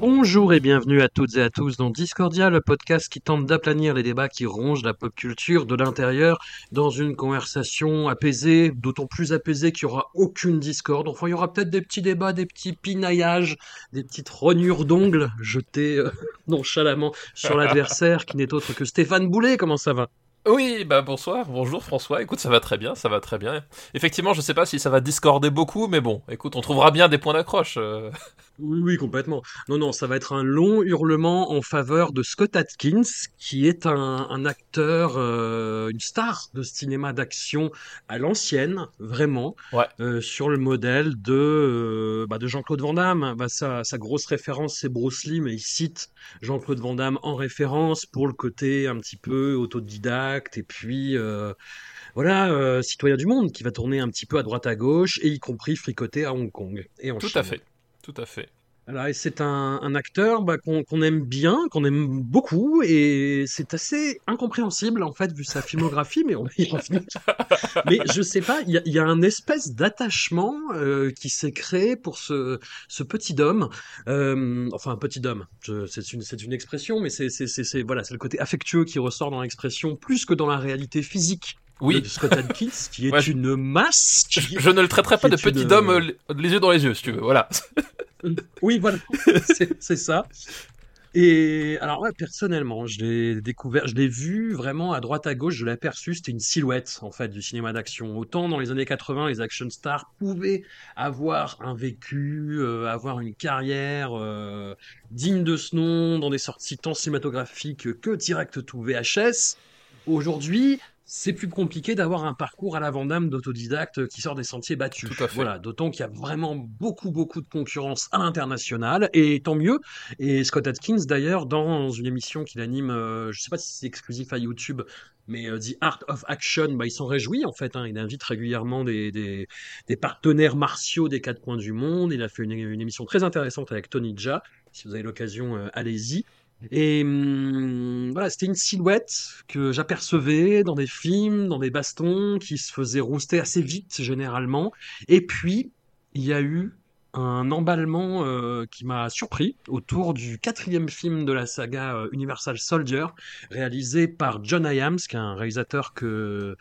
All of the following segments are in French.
Bonjour et bienvenue à toutes et à tous dans Discordia, le podcast qui tente d'aplanir les débats qui rongent la pop culture de l'intérieur dans une conversation apaisée, d'autant plus apaisée qu'il n'y aura aucune discorde. Enfin, il y aura peut-être des petits débats, des petits pinaillages, des petites rognures d'ongles jetées euh, nonchalamment sur l'adversaire qui n'est autre que Stéphane Boulet. Comment ça va? Oui, bah bonsoir, bonjour François. Écoute, ça va très bien, ça va très bien. Effectivement, je sais pas si ça va discorder beaucoup, mais bon, écoute, on trouvera bien des points d'accroche. euh. Oui, oui, complètement. Non, non, ça va être un long hurlement en faveur de Scott Atkins, qui est un, un acteur, euh, une star de cinéma d'action à l'ancienne, vraiment, Ouais. euh, sur le modèle de, euh, bah, de Jean-Claude Van Damme. Bah, sa, sa grosse référence, c'est Bruce Lee, mais il cite Jean-Claude Van Damme en référence pour le côté un petit peu autodidacte, et puis... euh, voilà, euh, citoyen du monde qui va tourner un petit peu à droite à gauche, et y compris fricoter à Hong Kong et en Tout Chine. à fait, tout à fait. Voilà, c'est un, un acteur bah, qu'on aime bien, qu'on aime beaucoup, et c'est assez incompréhensible en fait vu sa filmographie, mais on va y revenir. Mais je sais pas, il y a, il y a un espèce d'attachement euh, qui s'est créé pour ce, ce petit homme, euh, enfin un petit homme, c'est une, expression, mais voilà, c'est le côté affectueux qui ressort dans l'expression plus que dans la réalité physique Oui, de Scott Adkins, qui est Ouais, une masse. qui- je, ne le traiterai pas de une- petit homme euh, les yeux dans les yeux, si tu veux, voilà. Oui, voilà, c'est ça. Et alors, ouais, personnellement, je l'ai découvert, je l'ai vu vraiment à droite à gauche, je l'ai aperçu, c'était une silhouette en fait du cinéma d'action. Autant dans les années 80, les action stars pouvaient avoir un vécu, euh, avoir une carrière euh, digne de ce nom, dans des sorties tant cinématographiques que direct tout VHS. Aujourd'hui, c'est plus compliqué d'avoir un parcours à la Vandame d'autodidacte qui sort des sentiers battus. Tout à fait. Voilà, d'autant qu'il y a vraiment beaucoup, beaucoup de concurrence à l'international, et tant mieux. Et Scott Atkins, d'ailleurs, dans une émission qu'il anime, euh, je sais pas si c'est exclusif à YouTube, mais euh, The Art of Action, bah, il s'en réjouit en fait. hein. il invite régulièrement des, des, des partenaires martiaux des quatre coins du monde. Il a fait une, une émission très intéressante avec Tony Jaa. Si vous avez l'occasion, euh, allez-y. Et hum, voilà, c'était une silhouette que j'apercevais dans des films, dans des bastons, qui se faisaient rouster assez vite généralement. Et puis, il y a eu un emballement euh, qui m'a surpris autour du quatrième film de la saga euh, Universal Soldier, réalisé par John Hyams, qui est un réalisateur que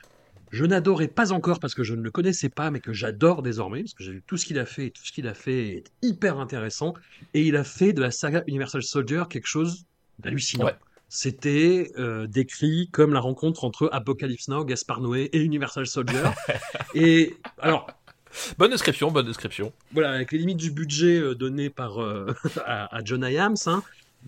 je n'adorais pas encore parce que je ne le connaissais pas, mais que j'adore désormais, parce que j'ai vu tout ce qu'il a fait, et tout ce qu'il a fait est hyper intéressant. Et il a fait de la saga Universal Soldier quelque chose d'hallucinant. Ouais. C'était euh, décrit comme la rencontre entre Apocalypse Now, Gaspar Noé et Universal Soldier. et alors, Bonne description, bonne description. voilà, avec les limites du budget euh, donné par euh, à, à John Hyams, hein.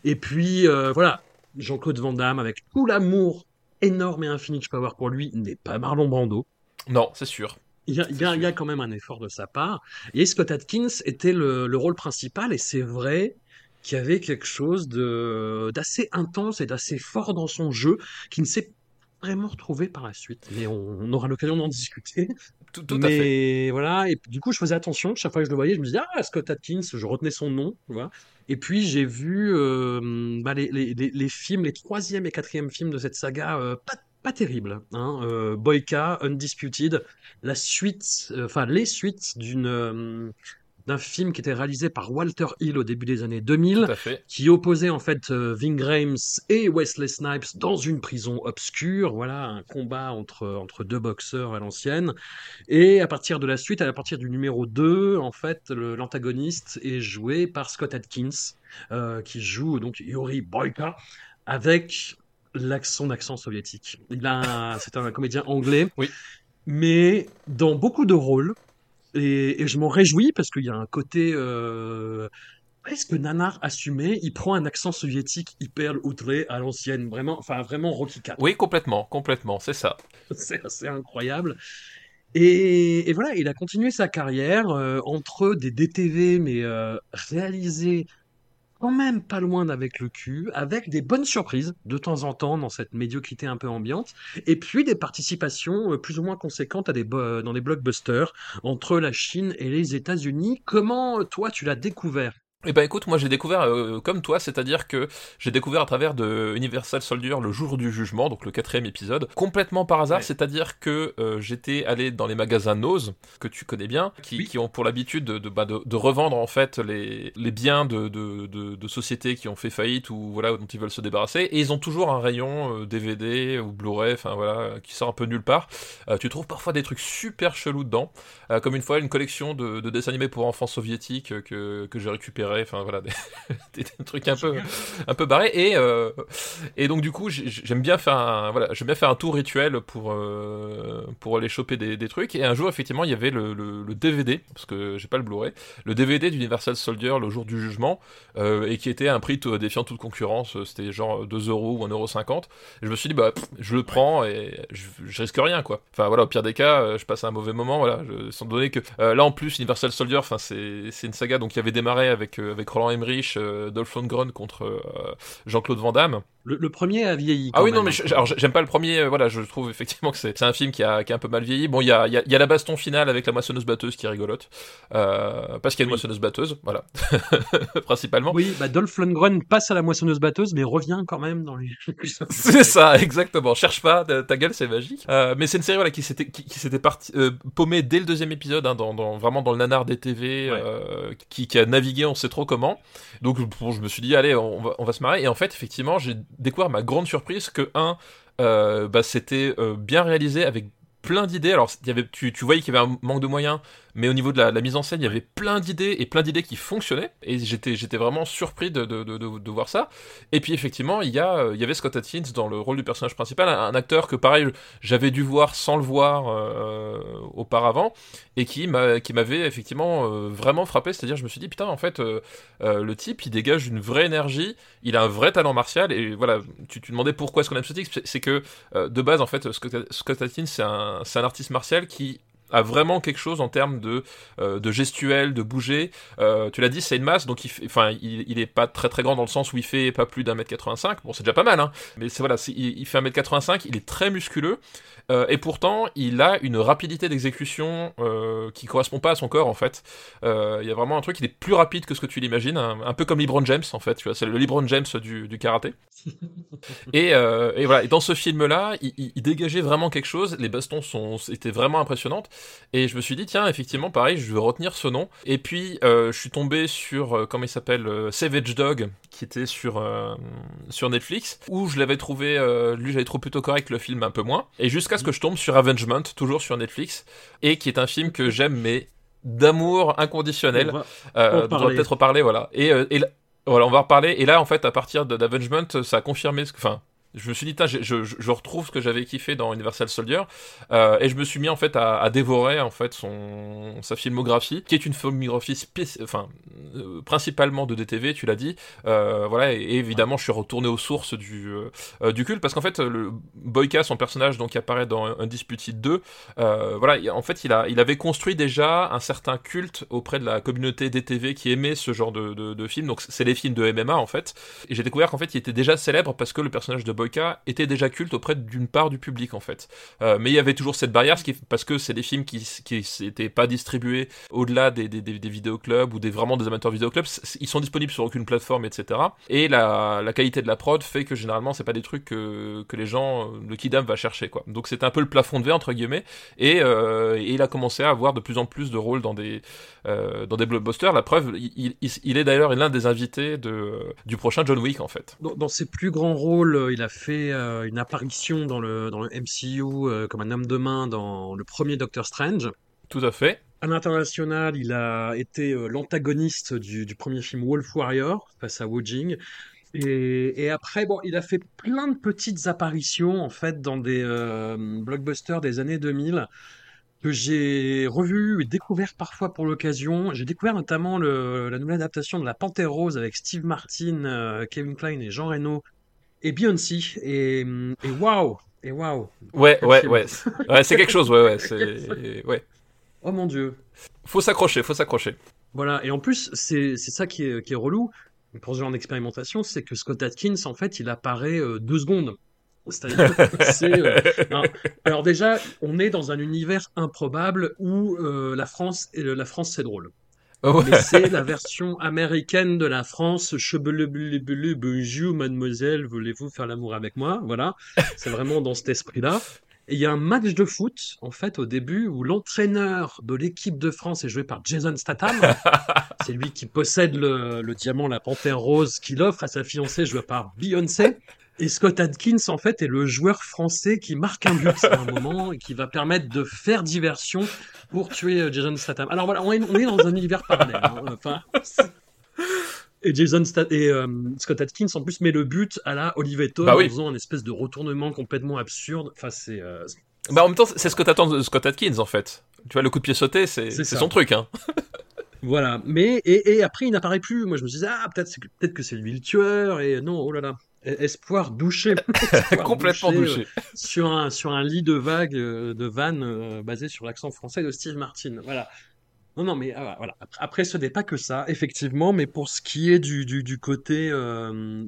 et puis euh, voilà, Jean-Claude Van Damme avec tout l'amour énorme et infini que je peux avoir pour lui n'est pas Marlon Brando. Non, c'est sûr. Il y, a, il y a- il y a quand même un effort de sa part. Et Scott Atkins était le, le rôle principal, et c'est vrai qu'il y avait quelque chose de d'assez intense et d'assez fort dans son jeu, qui ne s'est vraiment retrouvé par la suite. Mais on, on aura l'occasion d'en discuter. Tout, tout à fait. Voilà, et du coup, je faisais attention. Chaque fois que je le voyais, je me disais, ah, Scott Atkins, je retenais son nom, tu vois. Et puis, j'ai vu euh, bah, les, les, les, les films, les troisième et quatrième films de cette saga, euh, pas, pas terribles. Hein. Euh, Boyka, Undisputed, la suite, euh, enfin, les suites d'une. euh, d'un film qui était réalisé par Walter Hill au début des années 2000, Tout à fait. qui opposait en fait euh, Ving Rhames et Wesley Snipes dans une prison obscure. Voilà, un combat entre, entre deux boxeurs à l'ancienne. Et à partir de la suite, à partir du numéro 2, en fait, l'antagoniste est joué par Scott Atkins, euh, qui joue donc Yuri Boyka avec l'ac- son accent soviétique. Il a, c'est un comédien anglais. Oui. mais dans beaucoup de rôles. Et, et je m'en réjouis parce qu'il y a un côté euh, presque nanar assumé. Il prend un accent soviétique hyper outré à l'ancienne, vraiment, enfin vraiment Rocky 4. Oui, complètement, complètement, c'est ça. C'est assez incroyable. Et, et voilà, il a continué sa carrière euh, entre des DTV, mais euh, réalisés quand même pas loin d'avec le cul, avec des bonnes surprises de temps en temps dans cette médiocrité un peu ambiante, et puis des participations euh, plus ou moins conséquentes à des bo- dans des blockbusters entre la Chine et les États-Unis. Comment euh, toi tu l'as découvert? Eh ben écoute, moi j'ai découvert euh, comme toi, c'est-à-dire que j'ai découvert à travers de Universal Soldier le jour du jugement, donc le quatrième épisode, complètement par hasard, Ouais. c'est-à-dire que euh, j'étais allé dans les magasins Nose, que tu connais bien, qui, Oui. qui ont pour l'habitude de, de, bah, de, de revendre en fait les, les biens de, de, de, de sociétés qui ont fait faillite ou voilà dont ils veulent se débarrasser, et ils ont toujours un rayon euh, DVD ou Blu-ray, enfin voilà, qui sort un peu nulle part. Euh, tu trouves parfois des trucs super chelous dedans, euh, comme une fois une collection de, de dessins animés pour enfants soviétiques euh, que, que j'ai récupéré enfin voilà, des, des- des trucs un peu, un peu barrés. Et, euh, et donc du coup, j'ai- j'aime bien faire un, voilà, j'aime bien faire un tour rituel pour, euh, pour aller choper des, des trucs. Et un jour, effectivement, il y avait le, le, le DVD, parce que j'ai pas le Blu-ray, le DVD d'Universal Soldier le jour du jugement, euh, et qui était à un prix défiant toute concurrence. C'était genre 2 euros ou 1,50€. Et je me suis dit, bah, pff, je le prends et je, je risque rien, quoi. Enfin voilà, au pire des cas, je passe un mauvais moment, voilà. Je, sans donner que là en plus, Universal Soldier, enfin c'est c'est une saga donc qui avait démarré avec avec Roland Emmerich, euh, Dolph Lundgren contre euh, Jean-Claude Van Damme. Le, le premier a vieilli. Ah oui, non, mais je- alors, j'aime pas le premier. euh, Voilà, je trouve effectivement que c'est un film qui a, qui a un peu mal vieilli. Bon, il y a, y, a, il y a la baston finale avec la moissonneuse batteuse qui est rigolote. Euh, parce qu'il y a une Oui. moissonneuse batteuse, voilà. Principalement. Oui, bah Dolph Lundgren passe à la moissonneuse batteuse, mais revient quand même dans les. C'est ça, exactement. Cherche pas, ta, gueule, c'est magique. Euh, mais c'est une série voilà, qui s'était qui, qui s'était paumée dès le deuxième épisode, hein, dans, dans- vraiment dans le nanar des TV, Ouais. qui, qui a navigué, on sait trop comment. Donc bon, je me suis dit, allez, on va, on va se marrer. Et en fait, effectivement, j'ai découvert ma grande surprise que un, euh, bah, c'était euh, bien réalisé avec plein d'idées. Alors, tu, tu voyais qu'il y avait un manque de moyens, mais au niveau de la, mise en scène, il y avait plein d'idées et plein d'idées qui fonctionnaient. Et j'étais, j'étais vraiment surpris de, de, de, voir ça. Et puis, effectivement, il y, a, euh, il y avait Scott Atkins dans le rôle du personnage principal, un, acteur que, pareil, j'avais dû voir sans le voir euh, auparavant, et qui, m'a, qui m'avait effectivement euh, vraiment frappé. C'est-à-dire, je me suis dit, putain, en fait, le type, il dégage une vraie énergie, il a un vrai talent martial, et voilà, tu, tu demandais pourquoi est-ce qu'on aime ce type, c'est- que, de base, en fait, Scott, Scott Atkins, c'est un, c'est un artiste martial qui a vraiment quelque chose en termes de, euh, de gestuel, de bouger. Euh, tu l'as dit, c'est une masse, donc il, enfin, il, est pas très très grand dans le sens où il fait pas plus d'un mètre 85. Bon, c'est déjà pas mal, hein. Mais c'est voilà, il, il fait un mètre 85, il est très musculeux. Euh, et pourtant, il a une rapidité d'exécution euh, qui correspond pas à son corps en fait. Euh, Il y a vraiment un truc, il est plus rapide que ce que tu l'imagines, un, un peu comme LeBron James en fait. Tu vois, c'est le LeBron James du, du karaté. et, euh, et voilà, et dans ce film-là, il, il- il dégageait vraiment quelque chose. Les bastons sont, étaient vraiment impressionnantes. Et je me suis dit, tiens, effectivement, pareil, je vais retenir ce nom. Et puis, je suis tombé sur, comment il s'appelle, Savage Dog, qui était sur, sur Netflix, où je l'avais trouvé, lui, j'avais trouvé plutôt correct, le film un peu moins. Et jusqu'à ce que je tombe sur Avengement, toujours sur Netflix, et qui est un film que j'aime, mais d'amour inconditionnel. On va- Euh, on parler. peut-être reparler, voilà. Et, euh, et voilà, on va en reparler. Et là, en fait, à partir de- d'Avengement, ça a confirmé ce que, enfin, je me suis dit, je, je, retrouve ce que j'avais kiffé dans Universal Soldier, euh, et je me suis mis en fait à, dévorer en fait son sa filmographie, qui est une filmographie enfin euh, principalement de DTV, tu l'as dit, euh, voilà, et, évidemment, je suis retourné aux sources du du culte parce qu'en fait, le Boyka, son personnage, donc qui apparaît dans Undisputed 2, euh, voilà, il- en fait, il a il avait construit déjà un certain culte auprès de la communauté DTV qui aimait ce genre de, de, de donc c'est les films de MMA en fait, et j'ai découvert qu'en fait, il était déjà célèbre parce que le personnage de Boyka était déjà culte auprès d'une part du public en fait. Euh, mais il y avait toujours cette barrière parce que c'est des films qui n'étaient pas distribués au-delà des, des, des, des vidéoclubs ou des vraiment des amateurs vidéoclubs. Ils sont disponibles sur aucune plateforme, etc. Et la, la qualité de la prod fait que généralement c'est pas des trucs que, que les gens, le kidam va chercher quoi. Donc c'était un peu le plafond de verre entre guillemets. Et, euh, il a commencé à avoir de plus en plus de rôles dans des euh, dans des blockbusters. La preuve, il, est d'ailleurs l'un des invités de, du prochain John Wick en fait. Dans, dans ses plus grands rôles, euh, il a fait euh, une apparition dans le, dans le MCU euh, comme un homme de main dans le premier Doctor Strange. Tout à fait. À l'international, il a été euh, l'antagoniste du, du premier film Wolf Warrior face à Wu Jing. Et, et après, bon, il a fait plein de petites apparitions en fait dans des blockbusters des années 2000 que j'ai revu et découvert parfois pour l'occasion. J'ai découvert notamment le, la nouvelle adaptation de La Panthère Rose avec Steve Martin, euh, Kevin Kline et Jean Reno et Beyoncé. Et, et waouh! Et waouh! Ouais, ouais, film. ouais. Ouais, c'est quelque chose, ouais, ouais. C'est... Ouais. Oh mon Dieu! Faut s'accrocher, faut s'accrocher. Voilà, et en plus, c'est c'est ça qui est, qui est relou pour ce genre d'expérimentation, c'est que Scott Atkins, en fait, il apparaît euh, deux secondes. C'est-à-dire, c'est, euh. Alors déjà, on est dans un univers improbable où euh, la France, la France, c'est drôle. Ouais. Mais c'est la version américaine de la France. Chebele, bleu, bleu, bonjour, mademoiselle, voulez-vous faire l'amour avec moi? Voilà. C'est vraiment dans cet esprit-là. Et il y a un match de foot, en fait, au début, où l'entraîneur de l'équipe de France est joué par Jason Statham. C'est lui qui possède le, le diamant, la panthère rose, qu'il offre à sa fiancée, jouée par Beyoncé. Et Scott Adkins, en fait, est le joueur français qui marque un but à un moment et qui va permettre de faire diversion pour tuer euh, Jason Statham. Alors voilà, on est, on est dans un univers parallèle. hein. Enfin, c'est- et Jason Stat et euh, Scott Adkins en plus met le but à la Olivetto Bah oui. en faisant un espèce de retournement complètement absurde. Enfin, c'est euh, Bah en même temps, c'est ce que t'attends de Scott Atkins en fait. Tu vois, le coup de pied sauté, c'est C'est c'est son truc, hein. Voilà, mais et, et après il n'apparaît plus. Moi je me disais ah peut-être c'est que- peut-être que c'est lui le tueur et non oh là là espoir douché Espoir Complètement douché, douché. euh, sur un sur un lit de vagues euh, de vannes euh, basé sur l'accent français de Steve Martin. Voilà. Non non mais ah, voilà après, ce n'est pas que ça effectivement, mais pour ce qui est du du, du côté euh,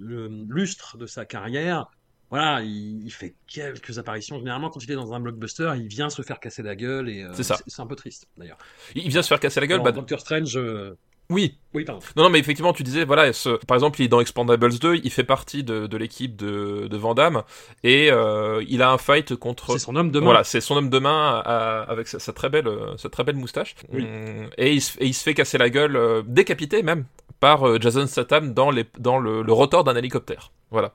lustre de sa carrière. Voilà, il, il fait quelques apparitions. Généralement, quand il est dans un blockbuster, il vient se faire casser la gueule et euh, C'est ça. C'est un peu triste, d'ailleurs. Il vient se faire casser la gueule. Alors, Bah, Doctor Strange, oui. Oui, pardon. Non, non, mais effectivement, tu disais, voilà, ce- par exemple, il est dans Expandables 2, il fait partie de, de l'équipe de, de Van Damme, et euh, il a un fight contre... C'est son homme de main. Voilà, c'est son homme de main à- avec sa, sa très belle, euh, sa très belle moustache. Oui. Hum, Et, il se, et il se fait casser la gueule, euh, décapité même, par euh, Jason Statham dans, les, dans le, le rotor d'un hélicoptère. Voilà.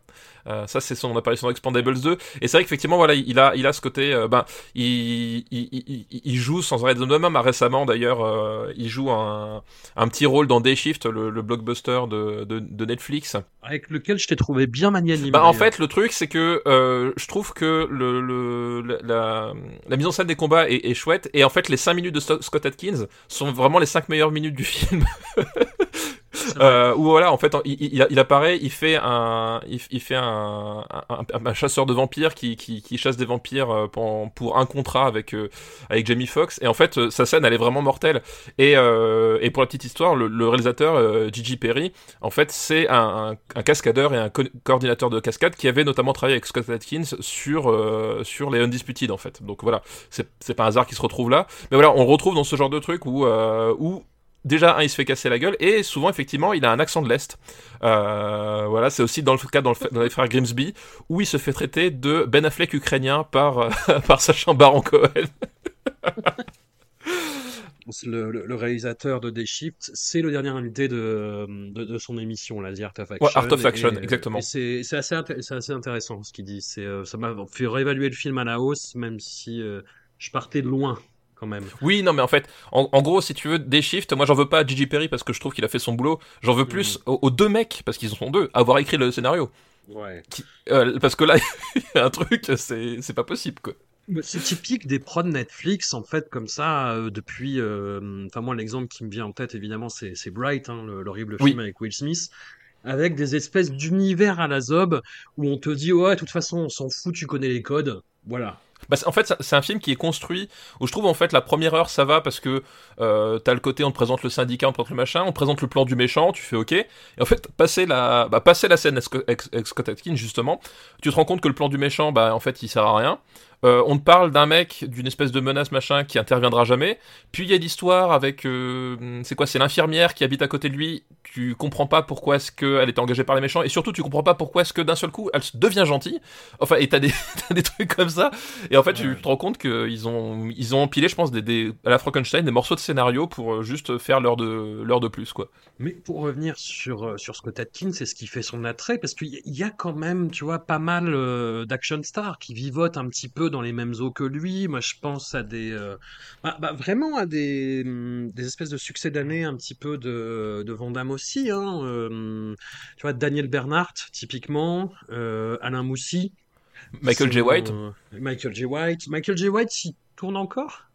Euh, ça, c'est son apparition dans Expandables 2. Et c'est vrai qu'effectivement, voilà, il a, il a ce côté, euh, ben, il, il, il, il joue sans arrêt de même. Récemment, d'ailleurs, euh, il joue un, un petit rôle dans Day Shift, le, le blockbuster de, de, de Netflix. avec lequel je t'ai trouvé bien magnanime. Bah, en fait, le truc, c'est que euh, je trouve que le, le, la- mise en scène des combats est, est chouette. Et en fait, les 5 minutes de Scott Atkins sont vraiment les 5 meilleures minutes du film. Euh, où voilà, en fait, il, il, il apparaît, il fait un, il, il fait un, un, chasseur de vampires qui, qui, qui chasse des vampires euh, pour, pour un contrat avec euh, avec Jamie Foxx. Et en fait, euh, sa scène, elle est vraiment mortelle. Et euh, et pour la petite histoire, le, le réalisateur euh, Gigi Perry, en fait, c'est un, cascadeur et un co- coordinateur de cascade qui avait notamment travaillé avec Scott Atkins sur sur les Undisputed, en fait. Donc voilà, c'est pas un hasard qu'il se retrouve là. Mais voilà, on retrouve dans ce genre de truc où où Déjà, un, il se fait casser la gueule, et souvent, effectivement, il a un accent de l'Est. Euh, voilà, c'est aussi dans le cas dans, le, dans les frères Grimsby, où il se fait traiter de Ben Affleck ukrainien par, euh, par Sacha Baron Cohen. Le, le- le réalisateur de Day Shift, c'est le dernier invité de, de, de son émission, là, The Art of Action. Ouais, Art of Action, et- exactement. C'est assez, assez intéressant ce qu'il dit. C'est, euh, ça m'a fait réévaluer le film à la hausse, même si je partais de loin, quand même. Oui, non, mais en fait, en, en gros, si tu veux, des shifts, moi, j'en veux pas à Gigi Perry parce que je trouve qu'il a fait son boulot. J'en veux plus aux, aux deux mecs, parce qu'ils sont deux, à avoir écrit le scénario. Ouais. Euh, parce que là, il y a un truc, c'est c'est pas possible, quoi. Mais C'est typique des prods Netflix, en fait, comme ça, euh, depuis. euh, Enfin, moi, l'exemple qui me vient en tête, évidemment, c'est Bright, hein, le- l'horrible Oui. film avec Will Smith, avec des espèces d'univers à la zob où on te dit, ouais, de toute façon, on s'en fout, tu connais les codes. Voilà. Bah, en fait, c'est- un film qui est construit où je trouve en fait la première heure ça va parce que euh, t'as le côté on te présente le syndicat, on te présente le machin, on te présente le plan du méchant, tu fais ok. Et en fait, passer la, bah, passer la scène avec Sco- avec avec Scott justement, tu te rends compte que le plan du méchant, bah en fait il sert à rien. Euh, on te parle d'un mec, d'une espèce de menace machin qui interviendra jamais. Puis il y a l'histoire avec, euh, c'est quoi, c'est l'infirmière qui habite à côté de lui. Tu comprends pas pourquoi est-ce qu'elle était engagée par les méchants et surtout tu comprends pas pourquoi est-ce que d'un seul coup elle devient gentille. Enfin et t'as des, trucs comme ça. Et en fait tu te rends compte qu'ils ont, ils ont empilé, je pense, des, des, à la Frankenstein des morceaux de scénario pour euh, juste faire l'heure de, l'heure de plus quoi. Mais pour revenir sur, sur Scott Adkins, c'est ce qui fait son attrait, parce qu'il y, a- quand même, tu vois, pas mal d'action stars qui vivotent un petit peu peu dans les mêmes eaux que lui. Moi, je pense à des, euh, bah, bah, vraiment à des, hum, des espèces de succès d'année un petit peu de, de Van Damme aussi. Hein. Euh, tu vois, Daniel Bernhardt, typiquement, euh, Alain Moussy. Michael J. White. Michael J. White. Michael J. White, il tourne encore?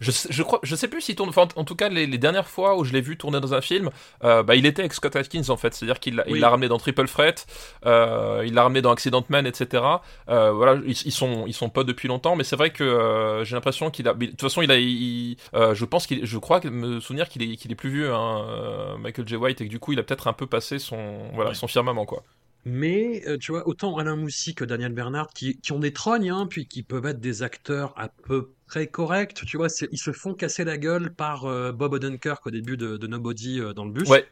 Je, crois, je sais plus s'il tourne. Enfin, en tout cas, les, les dernières fois où je l'ai vu tourner dans un film, euh, bah, il était avec Scott Atkins en fait. C'est-à-dire qu'il l'a il Oui. l'a ramené dans Triple Threat, euh, il l'a ramené dans Accident Man, etc. Euh, voilà, ils, ils sont, ils sont potes depuis longtemps, mais c'est vrai que j'ai l'impression qu'il a. mais De toute façon, il a. il- je pense qu'il, je crois me souvenir qu'il est, qu'il est plus vieux, hein, Michael J. White, et que du coup, il a peut-être un peu passé son, voilà, son firmament quoi. Mais tu vois, autant Alain Moussy que Daniel Bernard, qui, qui ont des trognes, hein, puis qui peuvent être des acteurs à peu près corrects, tu vois, ils se font casser la gueule par euh, Bob Odenkirk au début de, de Nobody euh, dans le bus. Ouais,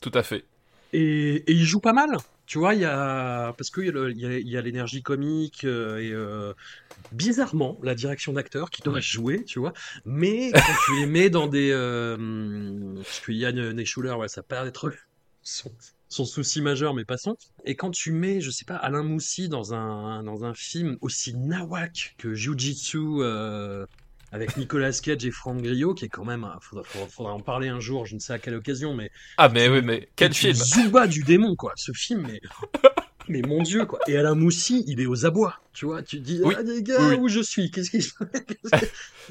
tout à fait. Et, et ils jouent pas mal. Tu vois, il y a parce le- il y a, l'énergie comique euh, et bizarrement la direction d'acteur qui doit jouer, tu vois. Mais quand tu les mets dans des parce que Yann Nechuler, ouais, ça paraît être son, son souci majeur, mais passons. Et quand tu mets, je sais pas, Alain Moussy dans un dans un film aussi nawak que Jiu-Jitsu euh, avec Nicolas Cage et Franck Grillo, qui est quand même, un- faudra, faudra- faudra en parler un jour, je ne sais à quelle occasion, mais Ah mais oui, mais quel film? Du Zuba du démon, quoi. Ce film, mais, mais mon Dieu, quoi. Et Alain Moussy, il est aux abois, tu vois. Tu dis, Oui. ah, les gars, Oui, oui. où je suis? Qu'est-ce qui se passe?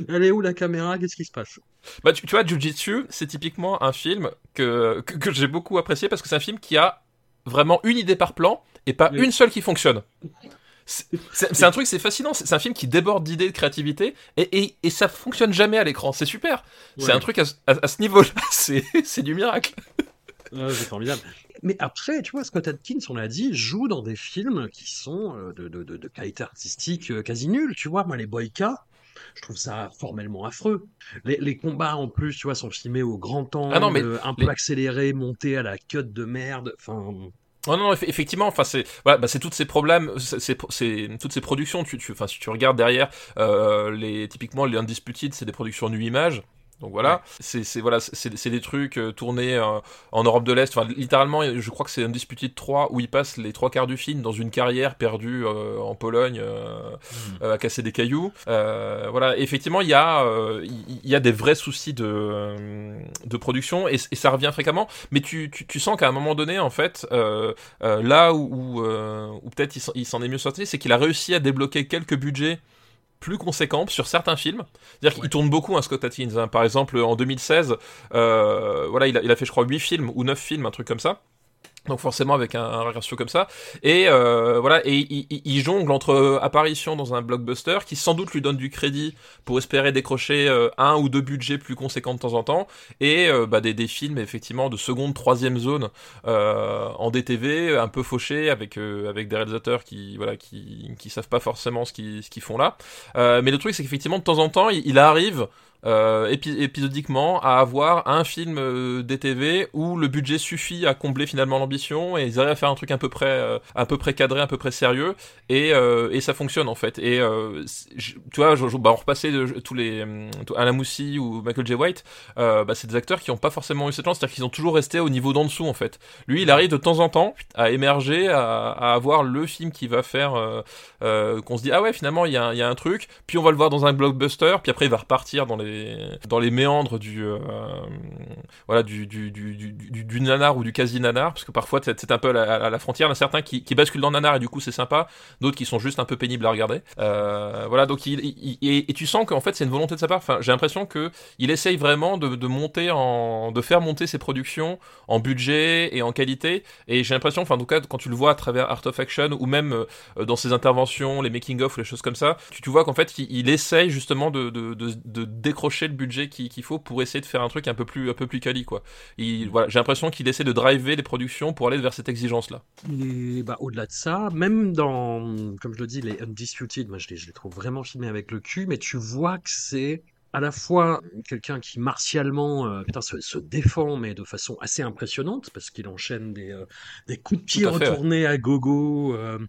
Elle est où la caméra? Qu'est-ce qui se passe? Bah, tu, tu vois, Jiu-Jitsu, c'est typiquement un film que, que, que j'ai beaucoup apprécié parce que c'est un film qui a vraiment une idée par plan et pas une seule qui fonctionne. C'est un truc, c'est fascinant. C'est un film qui déborde d'idées, de créativité et, et, et ça fonctionne jamais à l'écran. C'est super. C'est un truc à, ce- à- à ce niveau-là. C'est c'est du miracle. Ah, c'est formidable. Mais après, tu vois, Scott Adkins, on l'a dit, joue dans des films qui sont euh, de, de, de, de qualité artistique euh, quasi nulle. Tu vois, moi, les Boyka, je trouve ça formellement affreux. Les, les combats, en plus, tu vois, sont filmés au grand angle, Ah non, mais un les- peu accélérés, montés à la cut de merde. Enfin, Oh non, non, eff- effectivement, enfin c'est voilà, bah, c'est toutes ces problèmes, c'est c'est- c'est toutes ces productions. Tu, tu, enfin si tu regardes derrière, euh, les typiquement les Undisputed, c'est des productions nu image. Donc voilà, c'est c'est voilà, c'est c'est des trucs euh, tournés euh, en Europe de l'Est. Enfin, littéralement, je crois que c'est Undisputed 3 où il passe les trois quarts du film dans une carrière perdue euh, en Pologne euh, euh, à casser des cailloux. Euh, voilà, effectivement, il y a euh, il y a des vrais soucis de de production et, et ça revient fréquemment. Mais tu tu, tu sens qu'à un moment donné, en fait, là où, où, euh, où peut-être il s'en- il s'en est mieux sorti, c'est qu'il a réussi à débloquer quelques budgets plus conséquents sur certains films. C'est-à-dire qu'il tourne beaucoup, un Scott Atkins. hein. Par exemple, en 2016, euh, voilà, il a, il a fait, je crois, 8 films ou 9 films, un truc comme ça. Donc forcément avec un, un ratio comme ça. Et euh, voilà, et il, jongle entre apparition dans un blockbuster qui sans doute lui donne du crédit pour espérer décrocher euh, un ou deux budgets plus conséquents de temps en temps, et euh, bah, des, des films effectivement de seconde, troisième zone en DTV, un peu fauchés avec avec des réalisateurs qui voilà qui qui savent pas forcément ce qu'ils ce qu'ils font là. Mais le truc c'est qu'effectivement de temps en temps il arrive euh, épi- épisodiquement à avoir un film euh, DTV où le budget suffit à combler finalement l'ambition et ils arrivent à faire un truc à peu près euh, à peu près cadré, à peu près sérieux et, euh, et ça fonctionne en fait. Et euh, je- tu vois, je, bah, on repassait de- tous les hum, Alain Moussy ou Michael J. White, euh, bah, c'est des acteurs qui n'ont pas forcément eu cette chance, c'est-à-dire qu'ils ont toujours resté au niveau d'en dessous en fait. Lui, il arrive de temps en temps à émerger, à, à avoir le film qui va faire euh, qu'on se dit ah ouais finalement il y, a un- truc, puis on va le voir dans un blockbuster, puis après il va repartir dans les dans les méandres du euh, voilà du du, du, du, nanar ou du quasi nanar, parce que parfois c'est un peu à la, frontière, il y en a certains qui, basculent dans nanar et du coup c'est sympa, d'autres qui sont juste un peu pénibles à regarder. Euh, voilà donc et, tu sens qu'en fait c'est une volonté de sa part. J'ai l'impression que il essaye vraiment de, de monter en de faire monter ses productions en budget et en qualité et j'ai l'impression enfin en tout cas quand tu le vois à travers Art of Action ou même dans ses interventions les making of les choses comme ça tu, tu vois qu'en fait il, il essaye justement de, de, de, décrocher le budget qu'il qu'il faut pour essayer de faire un truc un peu plus un peu plus quali quoi. J'ai l'impression qu'il essaie de driver les productions pour aller vers cette exigence là Et bah, au-delà de ça, même dans, comme je le dis, les Undisputed, moi je les, je les trouve vraiment filmés avec le cul, mais tu vois que c'est à la fois quelqu'un qui martialement euh, putain, se, se défend, mais de façon assez impressionnante, parce qu'il enchaîne des, euh, des coups de pied fait, retournés à gogo. euh,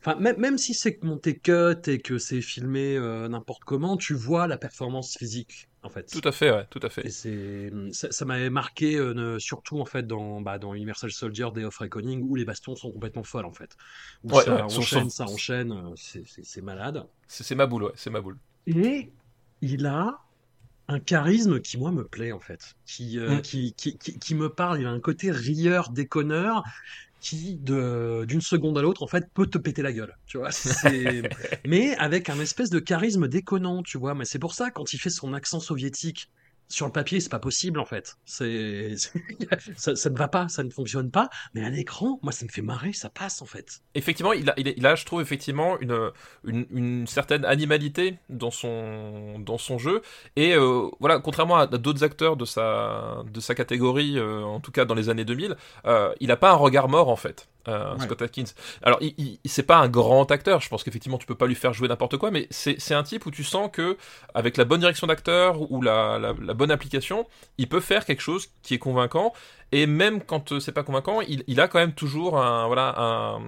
Enfin, même, même si c'est monté cut et que c'est filmé n'importe comment, tu vois la performance physique en fait. Tout à fait, ouais, tout à fait. Et ça, ça m'avait marqué euh, surtout en fait dans bah, dans Universal Soldier Day of Reckoning où les bastons sont complètement folles en fait. Où Ouais, ça ouais, enchaîne, ça enchaîne, euh, c'est malade. C'est ma boule, ouais, c'est ma boule. Et il a un charisme qui, moi, me plaît, en fait. Qui, euh, Mm. qui, qui, qui, qui me parle. Il a un côté rieur, déconneur, qui, de, d'une seconde à l'autre, en fait, peut te péter la gueule. Tu vois. Mais avec un espèce de charisme déconnant, tu vois. Mais c'est pour ça, quand il fait son accent soviétique, sur le papier, c'est pas possible, en fait. C'est... ça, ça ne va pas, ça ne fonctionne pas. Mais à l'écran, moi, ça me fait marrer, ça passe, en fait. Effectivement, il a, il, a, a, je trouve, effectivement, une, une, une certaine animalité dans son, dans son jeu. Et euh, voilà, contrairement à d'autres acteurs de sa, de sa catégorie, euh, en tout cas dans les années 2000, euh, il n'a pas un regard mort, en fait. Euh, Ouais. Scott Atkins. Alors, il, il- c'est pas un grand acteur. Je pense qu'effectivement, tu peux pas lui faire jouer n'importe quoi, mais c'est c'est un type où tu sens que, avec la bonne direction d'acteur ou la, la, la bonne application, il peut faire quelque chose qui est convaincant. Et même quand euh, c'est pas convaincant, il, a quand même toujours un, voilà,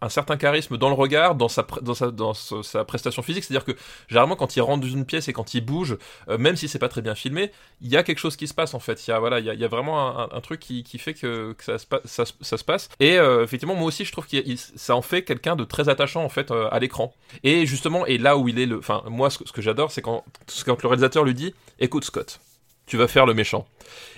un, certain charisme dans le regard, dans sa, dans sa, dans sa, prestation physique. C'est-à-dire que généralement, quand il rentre dans une pièce et quand il bouge, euh, même si c'est pas très bien filmé, il y a quelque chose qui se passe en fait. Il y a, voilà, il y a, vraiment un, truc qui, qui fait que, que ça, se passe. Et euh, effectivement, moi aussi, je trouve qu'il ça en fait quelqu'un de très attachant en fait à l'écran. Et justement, et là où il est le, enfin, moi, ce que, ce que j'adore, c'est quand, quand le réalisateur lui dit, écoute Scott, tu vas faire le méchant.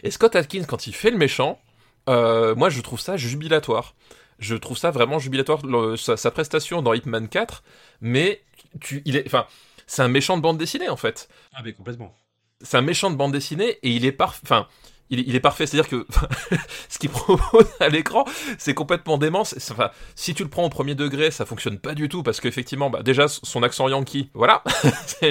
Et Scott Atkins, quand il fait le méchant, euh, moi je trouve ça jubilatoire. Je trouve ça vraiment jubilatoire, le- sa, sa prestation dans Hitman 4, mais tu, il est, enfin, c'est un méchant de bande dessinée en fait. Ah, mais complètement. C'est un méchant de bande dessinée et il est parfait. Enfin, il, est- il est parfait, c'est-à-dire que ce qu'il propose à l'écran, c'est complètement dément. Enfin, si tu le prends au premier degré, ça fonctionne pas du tout parce qu'effectivement, bah, déjà son accent yankee, voilà.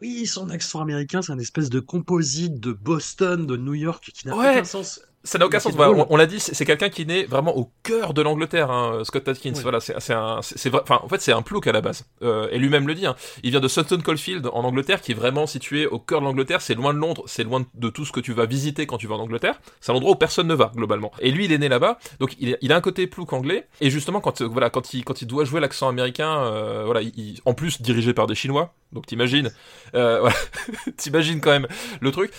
Oui, son accent américain, c'est un espèce de composite de Boston, de New York, qui n'a Ouais. aucun sens. Ça n'a aucun sens. Voilà, on on l'a dit, c'est quelqu'un qui naît vraiment au cœur de l'Angleterre, hein, Scott Atkins. Voilà, c'est un, c'est. Enfin, en fait, c'est un plouc à la base. Euh, et lui-même le dit. hein. Il vient de Sutton Coldfield en Angleterre, qui est vraiment situé au cœur de l'Angleterre. C'est loin de Londres, c'est loin de tout ce que tu vas visiter quand tu vas en Angleterre. C'est un endroit où personne ne va globalement. Et lui, il est né là-bas, donc il, a un côté plouc anglais. Et justement, quand euh, voilà, quand il quand il doit jouer l'accent américain, euh, voilà, il- il- en plus dirigé par des Chinois. Donc t'imagines, euh, voilà, t'imagines quand même le truc.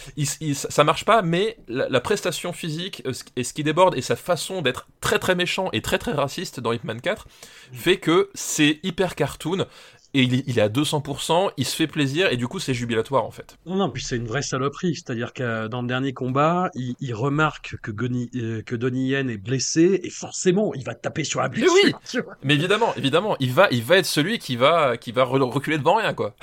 Ça marche pas, mais la, la prestation physique euh, et ce qui déborde et sa façon d'être très très méchant et très très raciste dans Hitman 4 fait que c'est hyper cartoon et il est, il est à 200%, il se fait plaisir et du coup c'est jubilatoire en fait. Non, non, puis c'est une vraie saloperie. C'est-à-dire que dans le dernier combat, il, il remarque que, Goni- euh, que Donnie Yen est blessé et forcément, il va taper sur la Mais blessure. oui tu vois. Mais évidemment, évidemment, il va, il va être celui qui va, qui va re- reculer devant rien quoi.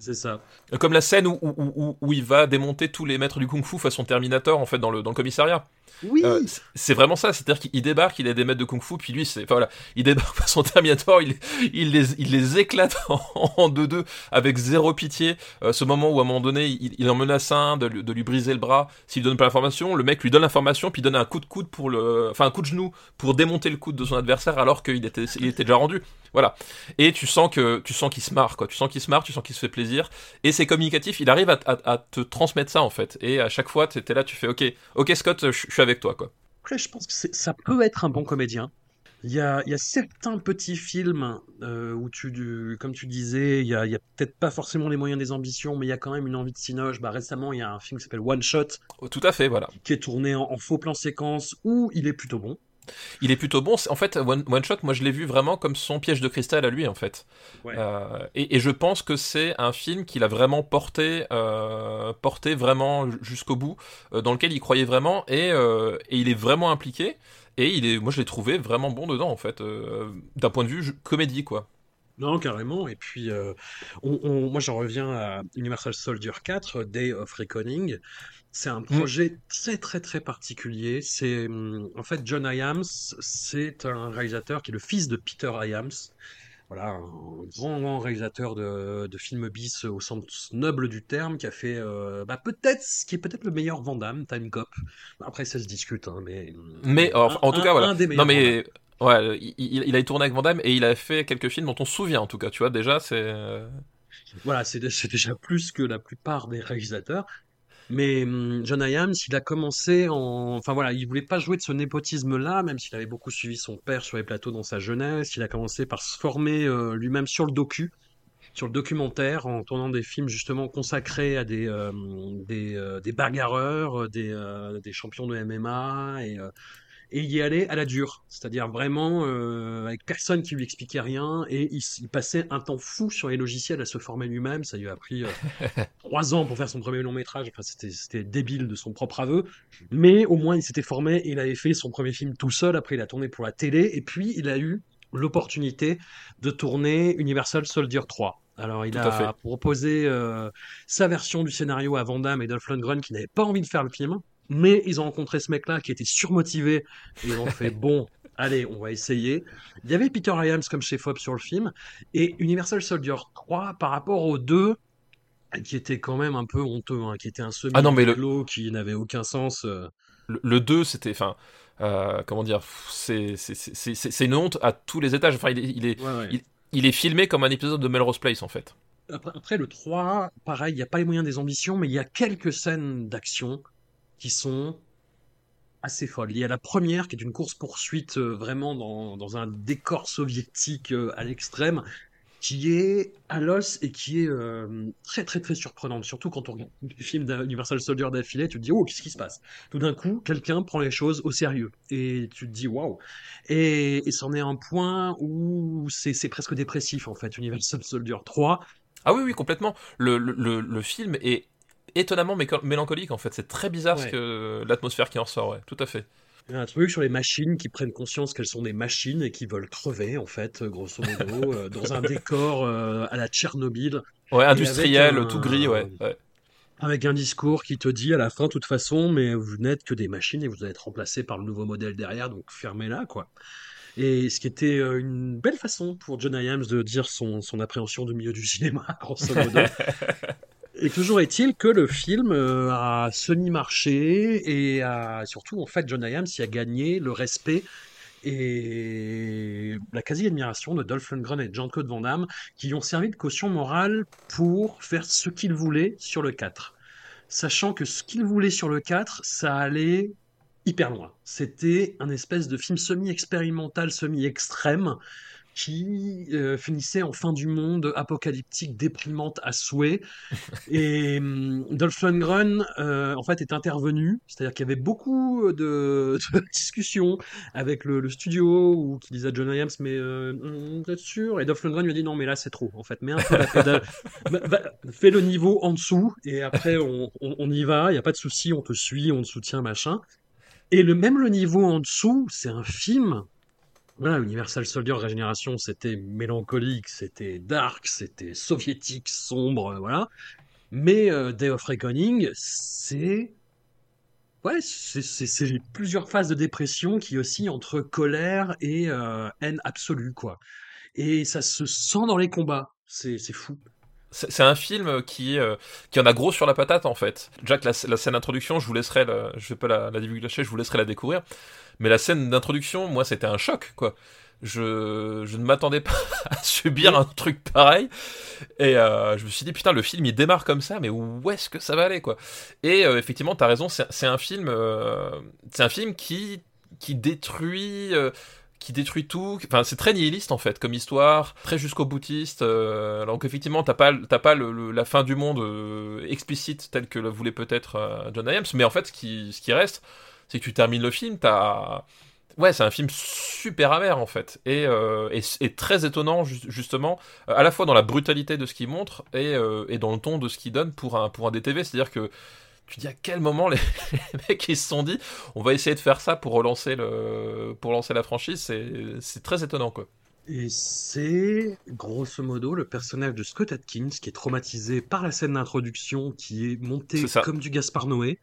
C'est ça. Comme la scène où, où, où, où il va démonter tous les maîtres du kung-fu façon Terminator en fait dans le, dans le commissariat. Oui. Euh, c'est- vraiment ça, c'est-à-dire qu'il débarque, il a des maîtres de kung-fu, puis lui, c'est, enfin voilà, il débarque par son Terminator, il, les, il les éclate en, deux-deux avec zéro pitié. Euh, ce moment où à un moment donné, il, en menace un de, lui- de lui briser le bras, s'il donne pas l'information, le mec lui donne l'information, puis il donne un coup de coude pour le, enfin un coup de genou pour démonter le coude de son adversaire alors qu'il était, il était déjà rendu. Voilà. Et tu sens que, tu sens qu'il se marre, quoi. Tu sens qu'il se marre, tu sens qu'il se fait plaisir. Et c'est communicatif, il arrive à, te transmettre ça en fait. Et à chaque fois, t'es là, tu fais, ok, ok Scott, je suis avec toi, quoi. Après, je pense que ça peut être un bon comédien. Il y a, il y a certains petits films euh, où tu, du- comme tu disais, il y a, peut-être pas forcément les moyens des ambitions, mais il y a quand même une envie de cinoche. Bah, récemment, il y a un film qui s'appelle One Shot, Oh, Tout à fait, voilà. qui est tourné en, en faux plan séquence, où il est plutôt bon. Il est plutôt bon. En fait, One, One Shot, moi je l'ai vu vraiment comme son piège de cristal à lui, en fait. Ouais. Euh, et, et je pense que c'est un film qu'il a vraiment porté, euh, porté vraiment jusqu'au bout, euh, dans lequel il croyait vraiment, et, et il est vraiment impliqué. Et il est, moi je l'ai trouvé vraiment bon dedans, en fait, d'un point de vue comédie, quoi. Non, carrément. Et puis, on, on- moi, j'en reviens à Universal Soldier 4, Day of Reckoning. C'est un projet très, très, très particulier. C'est, hum, en fait, John Hyams, c'est un réalisateur qui est le fils de Peter Hyams. Voilà, un grand, grand réalisateur de, de films bis au sens noble du terme, qui a fait, euh, bah, peut-être, ce qui est peut-être le meilleur Van Damme, Time Cop. Après, ça se discute, hein, mais. Mais un- en, en tout un- cas, voilà. un des non mais ouais, il, a tourné avec Van Damme et il a fait quelques films dont on se souvient en tout cas. Tu vois déjà, c'est euh, Voilà, c'est déjà plus que la plupart des réalisateurs. Mais hum, John Hyams, il a commencé en... Enfin voilà, il voulait pas jouer de ce népotisme-là, même s'il avait beaucoup suivi son père sur les plateaux dans sa jeunesse. Il a commencé par se former euh, lui-même sur le docu. sur le documentaire en tournant des films justement consacrés à des, euh, des, euh, des bagarreurs, des, euh, des champions de MMA et, euh, et il y allait à la dure, c'est-à-dire vraiment euh, avec personne qui lui expliquait rien et il, passait un temps fou sur les logiciels à se former lui-même. Ça lui a pris euh, trois ans pour faire son premier long métrage. Enfin, c'était débile de son propre aveu, mais au moins il s'était formé et il avait fait son premier film tout seul. Après, il a tourné pour la télé et puis il a eu l'opportunité de tourner Universal Soldier 3. Alors, il Tout a proposé euh, sa version du scénario à Van Damme et Dolph Lundgren qui n'avaient pas envie de faire le film, mais ils ont rencontré ce mec-là qui était surmotivé et ils ont fait bon, allez, on va essayer. Il y avait Peter Hyams comme chef-op sur le film et Universal Soldier 3 par rapport aux deux qui était quand même un peu honteux, hein, qui était un semi Ah non, mais le- qui n'avait aucun sens. euh. Le, le 2, c'était. Enfin. euh, comment dire C'est une honte à tous les étages. Enfin, il est, il est, Ouais, ouais. il- il est filmé comme un épisode de Melrose Place, en fait. Après, après, le 3, pareil, il n'y a pas les moyens des ambitions, mais il y a quelques scènes d'action qui sont assez folles. Il y a la première qui est une course-poursuite euh, vraiment dans, dans un décor soviétique euh, à l'extrême, qui est à l'os et qui est euh, très très très surprenante. Surtout quand on regarde les films d'Universal Soldier d'affilée, tu te dis oh qu'est-ce qui se passe? Tout d'un coup, quelqu'un prend les choses au sérieux et tu te dis waouh. Et, et c'en est un point où c'est presque dépressif en fait. Universal Soldier 3, Ah oui, oui, complètement. Le, le, le film est étonnamment méco- mélancolique, en fait. C'est très bizarre ce que l'atmosphère qui en sort, ouais. Tout à fait. Il y a un truc sur les machines qui prennent conscience qu'elles sont des machines et qui veulent crever, en fait, euh, grosso modo, euh, dans un décor euh, à la Tchernobyl, Ouais, industriel, un- tout gris, ouais. ouais. avec un discours qui te dit à la fin, de toute façon, mais vous n'êtes que des machines et vous allez être remplacés par le nouveau modèle derrière, donc fermez-la, quoi. Et ce qui était une belle façon pour John Hyams de dire son, son appréhension du milieu du cinéma, grosso modo. Et toujours est-il que le film euh, a semi-marché et surtout, en fait, John Hyams y a gagné le respect et la quasi-admiration de Dolph Lundgren et Jean-Claude Van Damme qui ont servi de caution morale pour faire ce qu'ils voulaient sur le 4. Sachant que ce qu'ils voulaient sur le 4, ça allait hyper loin. C'était un espèce de film semi-expérimental, semi-extrême qui euh, finissait en fin du monde apocalyptique déprimante à souhait. Et hum, Dolph Lundgren, euh, en fait, est intervenu, c'est-à-dire qu'il y avait beaucoup de, de discussions avec le, le studio ou qui disait à John Williams, mais euh, vous êtes sûr? Et Dolph Lundgren lui a dit non, mais là c'est trop, en fait, mets un peu la pédale, fais le niveau en dessous et après on, on- on y va, il n'y a pas de souci, on te suit, on te soutient, machin. Et le même le niveau en dessous, c'est un film. Voilà, Universal Soldier Régénération, c'était mélancolique, c'était dark, c'était soviétique, sombre, voilà. Mais euh, Day of Reckoning, c'est. Ouais, c'est plusieurs phases de dépression qui oscillent entre colère et euh, haine absolue, quoi. Et ça se sent dans les combats. C'est fou. C'est un film qui, euh, qui en a gros sur la patate en fait. Jack, la, scène d'introduction, je vous laisserai, la, je vais pas la, divulguer, je vous laisserai la découvrir. Mais la scène d'introduction, moi, c'était un choc, quoi. Je, je ne m'attendais pas à subir un truc pareil. Et euh, je me suis dit, putain, le film, il démarre comme ça, mais où est-ce que ça va aller, quoi? Et euh, effectivement, t'as raison, c'est c'est un film, euh, c'est un film qui, qui détruit... qui détruit tout. Enfin, c'est très nihiliste en fait comme histoire, très jusqu'au boutiste. euh, donc effectivement, t'as pas, t'as pas le, la fin du monde euh, explicite telle que le voulait peut-être euh, John Hyams, mais en fait, ce qui, reste, c'est que tu termines le film, t'as Ouais, c'est un film super amer en fait, et, euh, très étonnant ju- justement, à la fois dans la brutalité de ce qu'il montre et, et dans le ton de ce qu'il donne pour un, pour un DTV. C'est-à-dire que tu dis à quel moment les, les mecs ils se sont dit on va essayer de faire ça pour relancer le pour lancer la franchise, c'est c'est très étonnant quoi. Et c'est, grosso modo, le personnage de Scott Atkins qui est traumatisé par la scène d'introduction qui est montée comme du Gaspard Noé.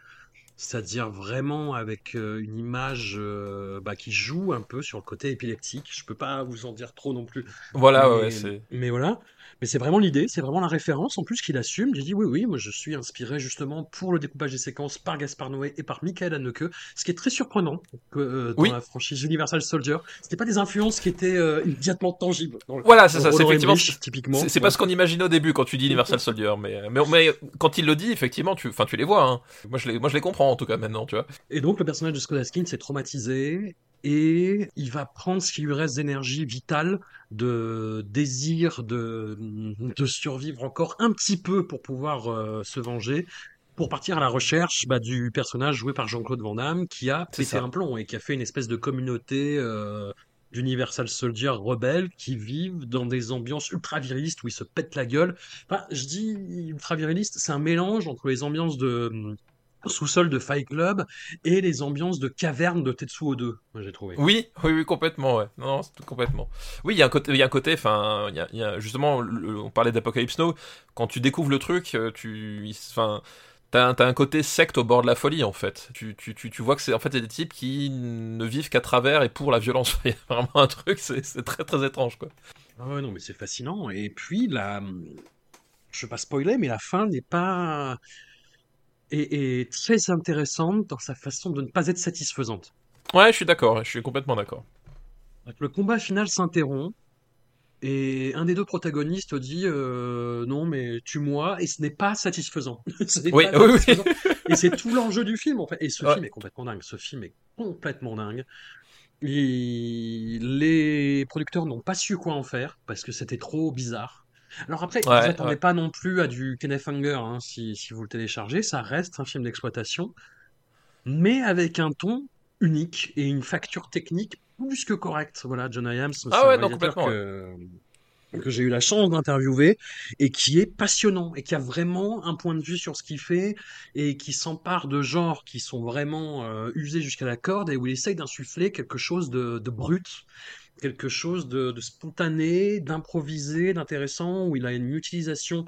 C'est-à-dire vraiment avec euh, une image euh, bah, qui joue un peu sur le côté épileptique. Je peux pas vous en dire trop non plus. Voilà, ouais, mais voilà. Mais c'est vraiment l'idée, c'est vraiment la référence. En plus qu'il assume, il dit oui, oui, moi je suis inspiré justement pour le découpage des séquences par Gaspard Noé et par Michael Haneke, ce qui est très surprenant que, euh, dans Oui. la franchise Universal Soldier. C'était pas des influences qui étaient euh, immédiatement tangibles. Dans le- Voilà, c'est ça, c'est effectivement. Typiquement. C'est Ouais. pas ce qu'on imagine au début quand tu dis Universal Soldier, mais, mais, mais quand il le dit, effectivement, tu, enfin, tu les vois. Hein. Moi, je les, moi, je les comprends en tout cas maintenant, tu vois. Et donc le personnage de Scott Atkins est traumatisé et il va prendre ce qui lui reste d'énergie vitale, de désir de, de survivre encore un petit peu pour pouvoir euh, se venger, pour partir à la recherche bah, du personnage joué par Jean-Claude Van Damme qui a pété ça. un plomb et qui a fait une espèce de communauté euh, d'Universal Soldier rebelles qui vivent dans des ambiances ultra virilistes où ils se pètent la gueule. Enfin, je dis ultra viriliste, c'est un mélange entre les ambiances de sous-sol de Fight Club et les ambiances de caverne de Tetsuo 2, moi j'ai trouvé. Oui, oui, oui, complètement, ouais. Non, tout complètement. Oui, il y a un côté, il y a un côté, enfin, il y a, il y a- justement, le- on parlait d'Apocalypse Now. Quand tu découvres le truc, euh, tu, enfin, t'as, un- côté secte au bord de la folie, en fait. Tu, tu, tu, tu vois que c'est, en fait, des types qui ne vivent qu'à travers et pour la violence. Il y a vraiment un truc, c'est, c'est très, très étrange, quoi. Ah ouais, non, mais c'est fascinant. Et puis, la... je vais pas spoiler, mais la fin n'est pas. Est, est très intéressante dans sa façon de ne pas être satisfaisante. Ouais, je suis d'accord, je suis complètement d'accord. Le combat final s'interrompt et un des deux protagonistes dit euh, non mais tue-moi et ce n'est pas satisfaisant. Oui, pas oui, oui. satisfaisant. Et c'est tout l'enjeu du film en fait. Et ce Ouais. film est complètement dingue. Ce film est complètement dingue. Les producteurs n'ont pas su quoi en faire parce que c'était trop bizarre. Alors après, Ouais, vous attendez ouais. pas non plus à du Kenneth Anger hein, si, si vous le téléchargez. Ça reste un film d'exploitation, mais avec un ton unique et une facture technique plus que correcte. Voilà, John c'est Ah un ouais, non, complètement, que, que j'ai eu la chance d'interviewer et qui est passionnant et qui a vraiment un point de vue sur ce qu'il fait et qui s'empare de genres qui sont vraiment euh, usés jusqu'à la corde et où il essaye d'insuffler quelque chose de, de brut, quelque chose de, de spontané, d'improvisé, d'intéressant, où il a une utilisation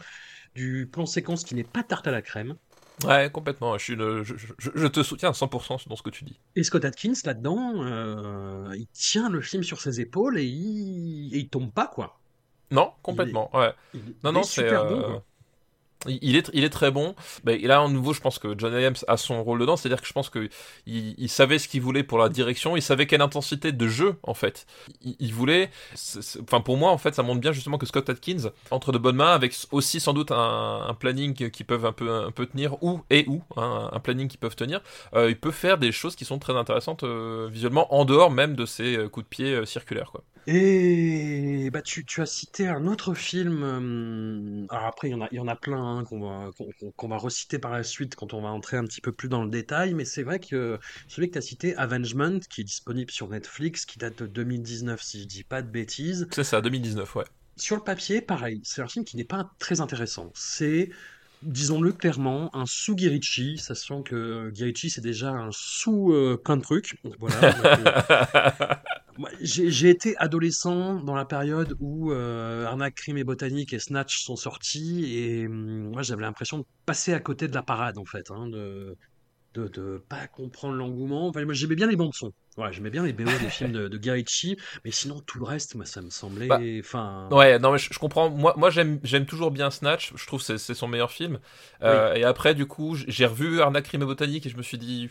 du plan séquence qui n'est pas tarte à la crème. Ouais, complètement. Je, suis le- je, je- je te soutiens à 100% dans ce que tu dis. Et Scott Atkins, là-dedans, euh, il tient le film sur ses épaules et il, et il tombe pas, quoi. Non, complètement. Ouais. Il, Non, il non, est c'est. super euh, bon, quoi. Il est, très bon. Et là, à nouveau, je pense que John Williams a son rôle dedans. C'est-à-dire que je pense que il, il savait ce qu'il voulait pour la direction. Il savait quelle intensité de jeu, en fait. Il, voulait. Enfin, pour moi, en fait, ça montre bien justement que Scott Atkins entre de bonnes mains, avec aussi sans doute un, planning qui peuvent un peu, tenir, ou et ou hein, un planning qui peuvent tenir. euh, il peut faire des choses qui sont très intéressantes euh, visuellement, en dehors même de ses euh, coups de pied circulaires. Et bah, tu, as cité un autre film. alors après, il y en a, il y en a plein hein, qu'on va, va reciter par la suite quand on va entrer un petit peu plus dans le détail. Mais c'est vrai que celui que tu as cité, Avengement, qui est disponible sur Netflix, qui date de 2019, si je dis pas de bêtises. C'est ça, 2019, ouais. Sur le papier, pareil, c'est un film qui n'est pas très intéressant. C'est, disons-le clairement, un sous Guirichi, sachant que Guirichi c'est déjà un sous euh, plein de trucs. Voilà. Moi, J'ai été adolescent dans la période où euh, Arnaque, Crime et Botanique et Snatch sont sortis et hum, moi j'avais l'impression de passer à côté de la parade en fait, hein, de, de de pas comprendre l'engouement. Enfin, moi j'aimais bien les bandes son. Ouais, j'aimais bien les BO des films de, de mais sinon tout le reste, moi ça me semblait, Bah, enfin. Ouais, non mais je, je comprends. Moi, moi j'aime, j'aime toujours bien Snatch. Je trouve que c'est, c'est son meilleur film. Euh, Et après, du coup, j'ai revu Arnaque, Crime et Botanique et je me suis dit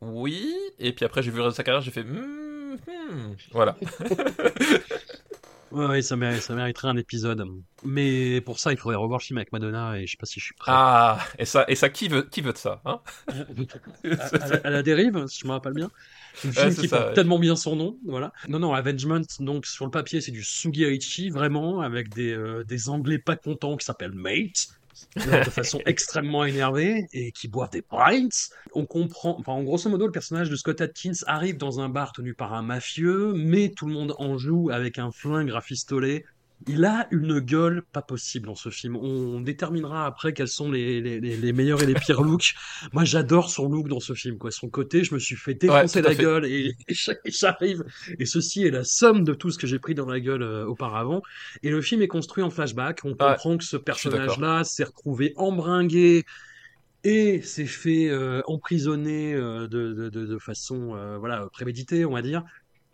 oui. Et puis après, j'ai vu sa carrière, j'ai fait hmm, hmm. voilà. Ouais, ouais, ça mériterait, ça mériterait un épisode. Mais pour ça, il faudrait revoir le film avec Madonna et je sais pas si je suis prêt. Ah, et ça, et ça, qui veut, qui veut de ça, hein à, à la, à la dérive, si je me rappelle bien. Un Ouais, film c'est qui ça, porte ouais. tellement bien son nom, voilà. Non, non, Avengement, donc sur le papier, c'est du Sugihaichi, vraiment, avec des, euh, des Anglais pas contents qui s'appellent Mates, de façon extrêmement énervée, et qui boivent des pints. On comprend, enfin, en grosso modo, le personnage de Scott Atkins arrive dans un bar tenu par un mafieux, mais tout le monde en joue avec un flingue rafistolé. Il a une gueule pas possible dans ce film. On déterminera après quels sont les, les, meilleurs et les pires looks. Moi, j'adore son look dans ce film, quoi. Son côté, je me suis fait défoncer la fait. gueule et, et j'arrive. Et ceci est la somme de tout ce que j'ai pris dans la gueule euh, auparavant. Et le film est construit en flashback. On comprend que ce personnage-là s'est retrouvé embringué et s'est fait euh, emprisonner euh, de, de, de, de façon euh, voilà préméditée, on va dire.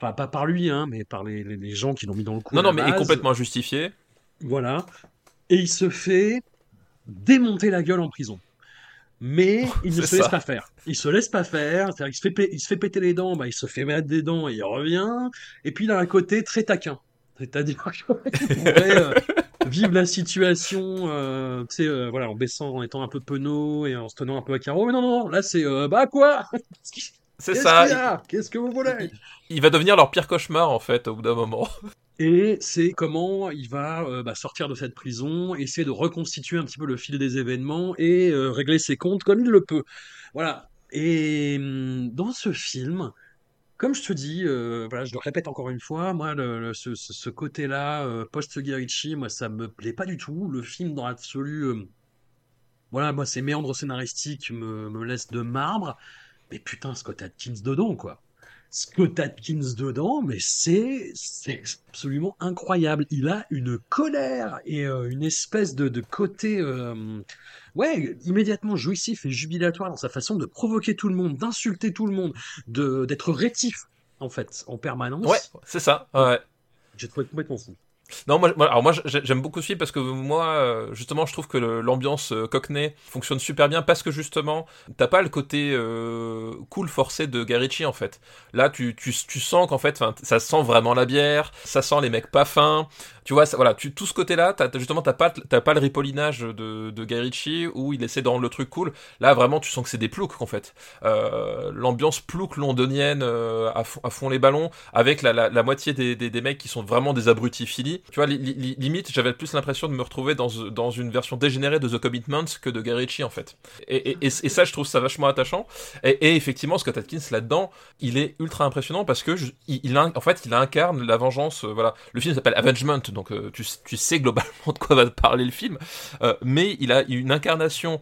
Enfin, pas par lui, hein, mais par les, les, gens qui l'ont mis dans le coup. Non, non, mais est base. complètement injustifié. Voilà. Et il se fait démonter la gueule en prison. Mais il ne se laisse pas faire. Il se laisse pas faire. C'est-à-dire qu'il se fait, il se fait péter les dents, bah, il se fait mettre des dents et il revient. Et puis il a un côté très taquin. C'est-à-dire qu'il pourrait euh, vivre la situation, euh, euh, voilà, en baissant, en étant un peu penaud et en se tenant un peu à carreau. Mais non, non, là c'est, bah quoi? C'est Qu'est-ce ça. qu'il y a? Qu'est-ce que vous voulez? Il va devenir leur pire cauchemar en fait au bout d'un moment. Et c'est comment il va euh, bah, sortir de cette prison, essayer de reconstituer un petit peu le fil des événements et euh, régler ses comptes comme il le peut. Voilà. Et hum, dans ce film, comme je te dis, euh, voilà, je le répète encore une fois, moi, le, le- ce, côté-là, post-Guy Ritchie, moi, ça me plaît pas du tout. Le film, dans l'absolu, voilà, moi, ces méandres scénaristiques me, me laissent de marbre. Mais putain, Scott Adkins dedans, quoi. Scott Adkins dedans, mais c'est c'est absolument incroyable. Il a une colère et euh, une espèce de, de côté, euh, ouais, immédiatement jouissif et jubilatoire dans sa façon de provoquer tout le monde, d'insulter tout le monde, de d'être rétif en fait en permanence. Ouais, c'est ça. Ouais. J'ai trouvé complètement fou. Non, moi, alors moi j'ai- j'aime beaucoup ce film parce que moi, euh, justement, je trouve que l'ambiance euh, Cockney fonctionne super bien parce que justement, t'as pas le côté euh, cool forcé de Guy en fait. Là, tu, tu, sens qu'en fait, ça sent vraiment la bière, ça sent les mecs pas fins. Tu vois, ça- voilà, tout ce côté-là, justement, t'as pas, t'as pas le ripollinage de, de Guy Ritchie où il essaie de rendre le truc cool. Là, vraiment, tu sens que c'est des ploucs en fait. L'ambiance plouc londonienne à, fond, les ballons avec la, la, moitié des, des, mecs qui sont vraiment des abrutis Tu vois, li- li- limite, j'avais plus l'impression de me retrouver dans, une version dégénérée de The Commitments que de Guy Ritchie en fait. Et, ça, je trouve ça vachement attachant. Et, effectivement, Scott Atkins là-dedans, il est ultra impressionnant parce que en fait, il incarne la vengeance. euh, voilà, le film s'appelle Avengement, donc euh, tu, sais globalement de quoi va parler le film. Euh, mais il a une incarnation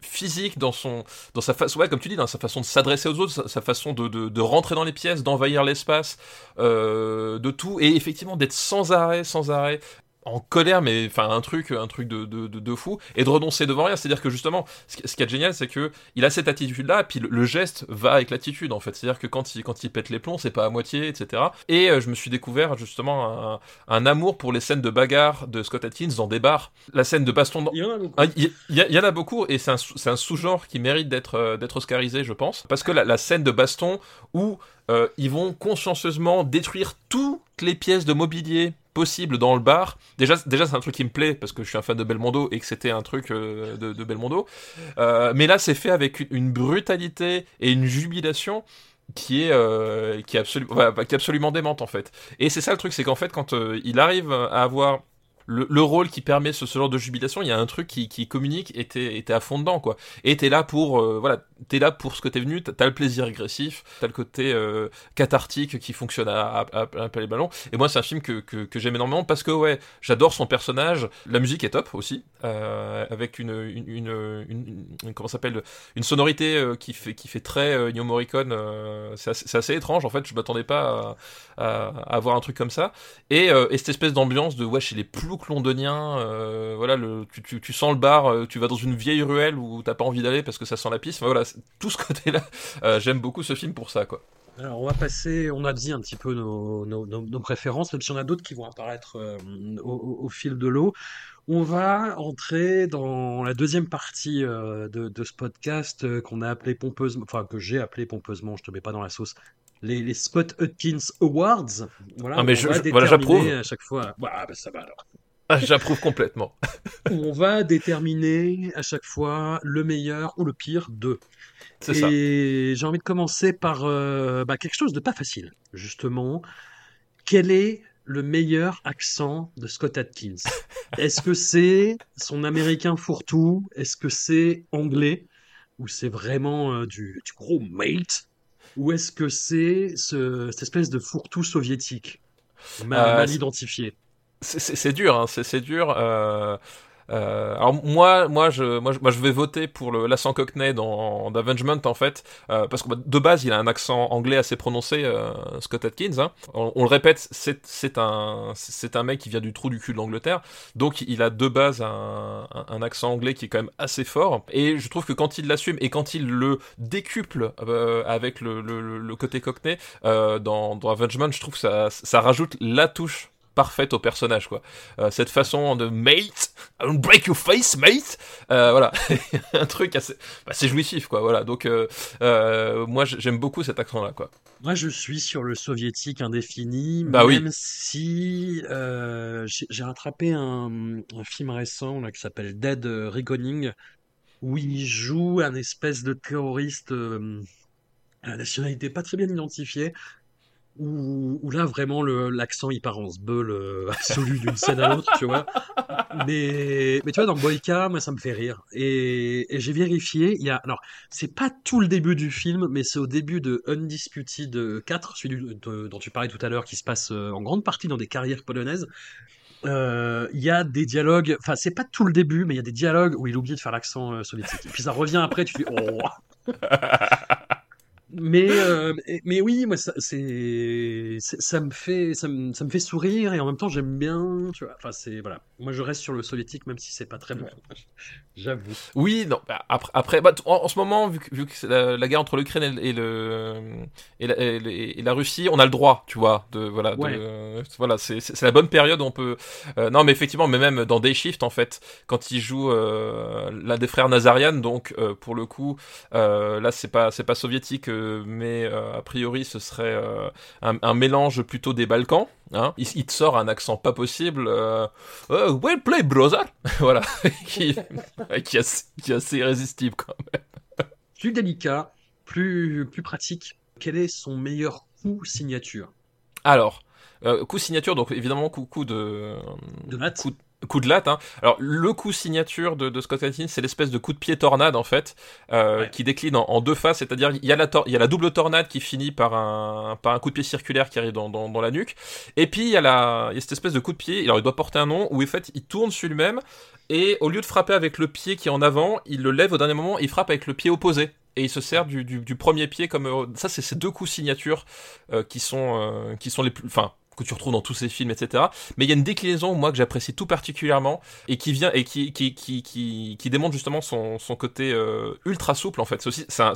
physique dans son, dans sa façon, ouais, comme tu dis, dans sa façon de s'adresser aux autres, sa, façon de, de, rentrer dans les pièces, d'envahir l'espace, de tout, et effectivement d'être sans arrêt, sans arrêt en colère, mais enfin un truc, un truc de, de, de, de fou, et de renoncer devant rien. C'est-à-dire que justement, ce, qui- ce qui est génial, c'est que il a cette attitude-là, puis le, le geste va avec l'attitude en fait. C'est-à-dire que quand il quand il pète les plombs, c'est pas à moitié, etc. Et euh, je me suis découvert justement un, un amour pour les scènes de bagarre de Scott Atkins dans des bars. La scène de baston dans, Il y en a beaucoup. ah, Il y, il en a beaucoup et c'est un, c'est un sous-genre qui mérite d'être euh, d'être oscarisé, je pense. Parce que la, la scène de baston où euh, ils vont consciencieusement détruire toutes les pièces de mobilier possibles dans le bar. Déjà, déjà c'est un truc qui me plaît parce que je suis un fan de Belmondo et que c'était un truc euh, de, Belmondo. Euh, mais là, c'est fait avec une, brutalité et une jubilation qui est euh, qui est absolument qui absolument démente en fait. Et c'est ça le truc, c'est qu'en fait quand il arrive à avoir le, le rôle qui permet ce, genre de jubilation, il y a un truc qui, communique et t'es à fond dedans quoi. Et t'es là pour voilà, t'es là pour ce que t'es venu, t'as le plaisir régressif, t'as le côté euh, cathartique qui fonctionne à, à, à, à les ballons. Et moi c'est un film que, que, que j'aime énormément parce que ouais, j'adore son personnage, la musique est top aussi, euh, avec une une, comment s'appelle une sonorité euh, qui fait qui fait très Ennio Morricone. c'est assez, étrange en fait, je m'attendais pas à, à, avoir un truc comme ça. Et, et cette espèce d'ambiance de ouais chez les ploucs londoniens, voilà, tu, tu, sens le bar, tu vas dans une vieille ruelle où t'as pas envie d'aller parce que ça sent la pisse. Enfin, voilà, tout ce côté-là, euh, j'aime beaucoup ce film pour ça quoi. Alors, on va passer, on a dit un petit peu nos, nos, nos- nos préférences, même si on a d'autres qui vont apparaître euh, au, fil de l'eau. On va entrer dans la deuxième partie euh, de, de ce podcast qu'on a appelé pompeusement, enfin que j'ai appelé pompeusement, je te mets pas dans la sauce, les, les Scott Hudkins Awards. Voilà, Ah, mais on je- va je- voilà, j'approuve. à chaque fois. Bah, bah, ça va alors. Ah, J'approuve complètement. On va déterminer à chaque fois le meilleur ou le pire d'eux. C'est ça. Et j'ai envie de commencer par euh, bah, quelque chose de pas facile, justement. Quel est le meilleur accent de Scott Atkins? Est-ce que c'est son américain fourre-tout? Est-ce que c'est anglais? Ou c'est vraiment euh, du, du gros mate? Ou est-ce que c'est ce- cette espèce de fourre-tout soviétique? Mal, Euh, mal c'est- identifié C'est- dur, hein, c'est dur. Euh, euh, alors moi, moi, je, moi, je, moi, je vais voter pour le l'accent Cockney dans d'Avengement en fait, euh, parce que bah, de base, il a un accent anglais assez prononcé, euh, Scott Atkins. Hein. On, le répète, c'est un c'est un mec qui vient du trou du cul de l'Angleterre, donc il a de base un, un, un accent anglais qui est quand même assez fort. Et je trouve que quand il l'assume et quand il le décuple euh, avec le, le, le côté Cockney euh, dans, dans Avengement, je trouve que ça ça rajoute la touche parfaite au personnage quoi. Euh, cette façon de mate I will break your face mate. Euh, voilà. Un truc assez bah, c'est jouissif quoi voilà. Donc euh, moi j'aime beaucoup cet accent là quoi. Moi, je suis sur le soviétique indéfini, Bah oui. même si j'ai rattrapé un, un film récent là, qui s'appelle Dead Reckoning, où il joue un espèce de terroriste euh, la nationalité pas très bien identifiée, où, là vraiment l'accent il part en sbeul euh, absolu d'une scène à l'autre, tu vois. Mais, mais tu vois, dans Boyka, moi ça me fait rire. Et, j'ai vérifié, il y a. Alors, c'est pas tout le début du film, mais c'est au début de Undisputed 4, celui dont tu parlais tout à l'heure, qui se passe euh, en grande partie dans des carrières polonaises. Euh, Il y a des dialogues, enfin, c'est pas tout le début, mais il y a des dialogues où il oublie de faire l'accent soviétique. Et puis ça revient après, tu fais oh. Mais, euh, mais- oui, moi, ça, c'est, ça me fait, ça me, ça me fait sourire et en même temps, j'aime bien, tu vois. Enfin, c'est, voilà. Moi, je reste sur le soviétique, même si c'est pas très bon. J'avoue. Oui, non. bah, après, après bah, en, en ce moment, vu que, vu que c'est la, la guerre entre l'Ukraine et, et le et la, et, les- et la Russie, on a le droit, tu vois, de voilà, de- Ouais. voilà, c'est la bonne période où on peut. euh, non, mais effectivement, mais même dans Day Shift, en fait, quand il joue euh, l'un des frères Nazarian, donc euh, pour le coup, euh, là, c'est pas c'est pas soviétique, euh, mais euh, a priori, ce serait euh, un, un mélange plutôt des Balkans. Hein. Il, il te sort un accent pas possible. Euh, euh, well play, brother. voilà, qui, qui, est assez, qui est assez irrésistible quand même. Plus délicat, plus, plus pratique. Quel est son meilleur coup signature? Alors, euh, coup signature, donc évidemment coup, coup de de latte coup, coup de latte. Hein. Alors le coup signature de, de Scott Adkins, c'est l'espèce de coup de pied tornade en fait, euh, Ouais. qui décline en, en deux phases. C'est-à-dire il y a la tor- il y a la double tornade qui finit par un par un coup de pied circulaire qui arrive dans, dans, dans la nuque, et puis il y a la il y a cette espèce de coup de pied. Alors il doit porter un nom où en fait il tourne sur lui-même et au lieu de frapper avec le pied qui est en avant, il le lève au dernier moment, et il frappe avec le pied opposé. Et il se sert du, du, du premier pied comme euh, ça, c'est ces deux coups signatures euh, qui sont euh, qui sont les plus, enfin que tu retrouves dans tous ces films, etc. Mais il y a une déclinaison moi que j'apprécie tout particulièrement et qui vient et qui qui qui qui, qui démontre justement son, son côté euh, ultra souple en fait. C'est un,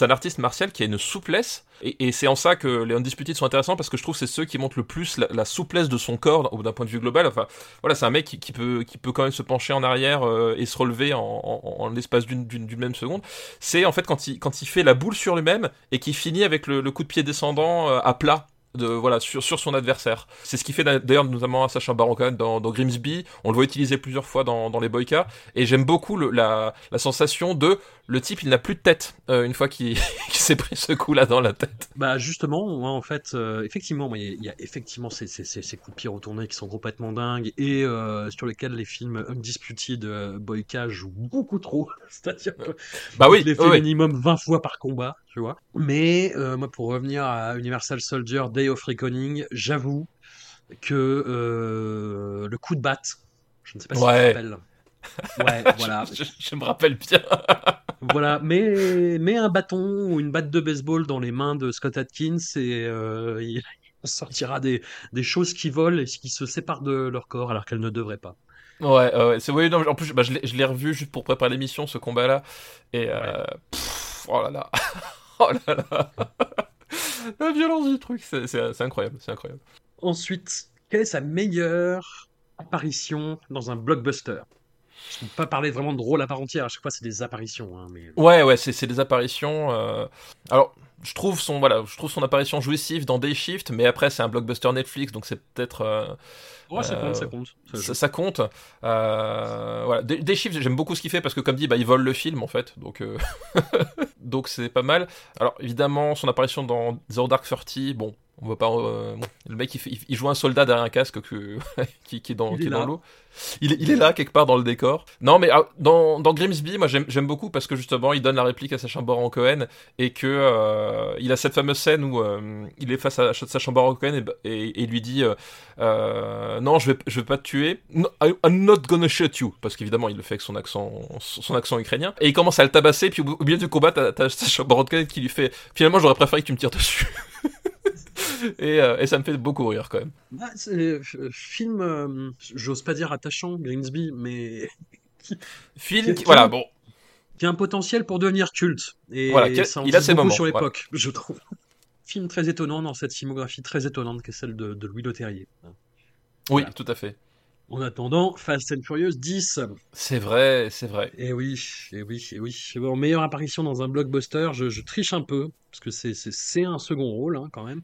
un artiste martial qui a une souplesse et, et c'est en ça que les Undisputed sont intéressants parce que je trouve que c'est ceux qui montrent le plus la, souplesse de son corps d'un point de vue global. Enfin voilà, c'est un mec qui, peut qui peut quand même se pencher en arrière euh, et se relever en, en, en l'espace d'une même seconde. C'est en fait quand il quand il fait la boule sur lui-même et qui finit avec le, le coup de pied descendant euh, à plat de voilà sur, sur son adversaire. C'est ce qui fait d'ailleurs notamment à Sacha Baron Cohen dans, dans Grimsby. On le voit utiliser plusieurs fois dans, dans les Boyka et j'aime beaucoup le, la, la sensation de le type il n'a plus de tête euh, une fois qu'il s'est pris ce coup là dans la tête. Bah justement, en fait, euh, effectivement, il y, a- effectivement ces, ces, ces, coups de pied retournés qui sont complètement dingues et euh, sur lesquels les films Undisputed Boyka jouent beaucoup trop. C'est-à-dire que Bah oui, fait oui. minimum 20 fois par combat, tu vois. Mais euh, moi, pour revenir à Universal Soldier Day of Reckoning, j'avoue que euh, le coup de batte, je ne sais pas si tu te Ouais. rappelles. Ouais, voilà. je, je me rappelle bien. Voilà, mets, mets un bâton ou une batte de baseball dans les mains de Scott Atkins et euh, il sortira des, des choses qui volent et qui se séparent de leur corps alors qu'elles ne devraient pas. Ouais, ouais, ouais, c'est oui, non, en plus bah, je l'ai revu juste pour préparer l'émission ce combat là et euh, pff, oh là là. oh là là. La violence du truc, c'est incroyable, c'est incroyable. Ensuite, quelle est sa meilleure apparition dans un blockbuster? Je ne peux pas parler vraiment de rôle à part entière, à chaque fois c'est des apparitions. hein, mais... Ouais, ouais, c'est c'est des apparitions. euh, Alors, je trouve son voilà, je trouve son apparition jouissive dans Day Shift, mais après c'est un blockbuster Netflix, donc c'est peut-être euh, Ouais, ça Euh, compte, ça compte. Ça compte. Euh, voilà, Day, Day Shift, j'aime beaucoup ce qu'il fait parce que comme dit, bah il vole le film en fait, donc euh, donc c'est pas mal. Alors évidemment, son apparition dans Zero Dark Thirty, bon. On voit pas. euh, bon, le mec, il, fait- il- il joue un soldat derrière un casque que, qui, qui est dans, l'eau. Il, est- il est là quelque part dans le décor. Non, mais ah, dans, dans Grimsby, moi j'aime beaucoup parce que justement il donne la réplique à Sacha Baron Cohen et que euh, il a cette fameuse scène où euh, il est face à Sacha Baron Cohen et, et, et il lui dit non je vais je vais pas te tuer No, I'm not gonna shoot you parce qu'évidemment il le fait avec son accent son accent ukrainien et il commence à le tabasser puis au, au milieu du combat t'as Sacha Baron Cohen qui lui fait finalement j'aurais préféré que tu me tires dessus et, euh, et ça me fait beaucoup rire quand même Ah, c'est euh, film, euh, j'ose pas dire attachant, Grimsby, mais film Qui- qui- voilà bon qui a un potentiel pour devenir culte. Et Voilà, ça en il a ses moments, sur voilà. l'époque, je trouve. Film très étonnant dans cette filmographie très étonnante qu'est celle de, de Louis Leterrier. oui Voilà. tout à fait En attendant, Fast and Furious 10. c'est vrai c'est vrai Et oui, et oui, et oui. Bon, meilleure apparition dans un blockbuster, je, je triche un peu, parce que c'est- un second rôle hein, quand même.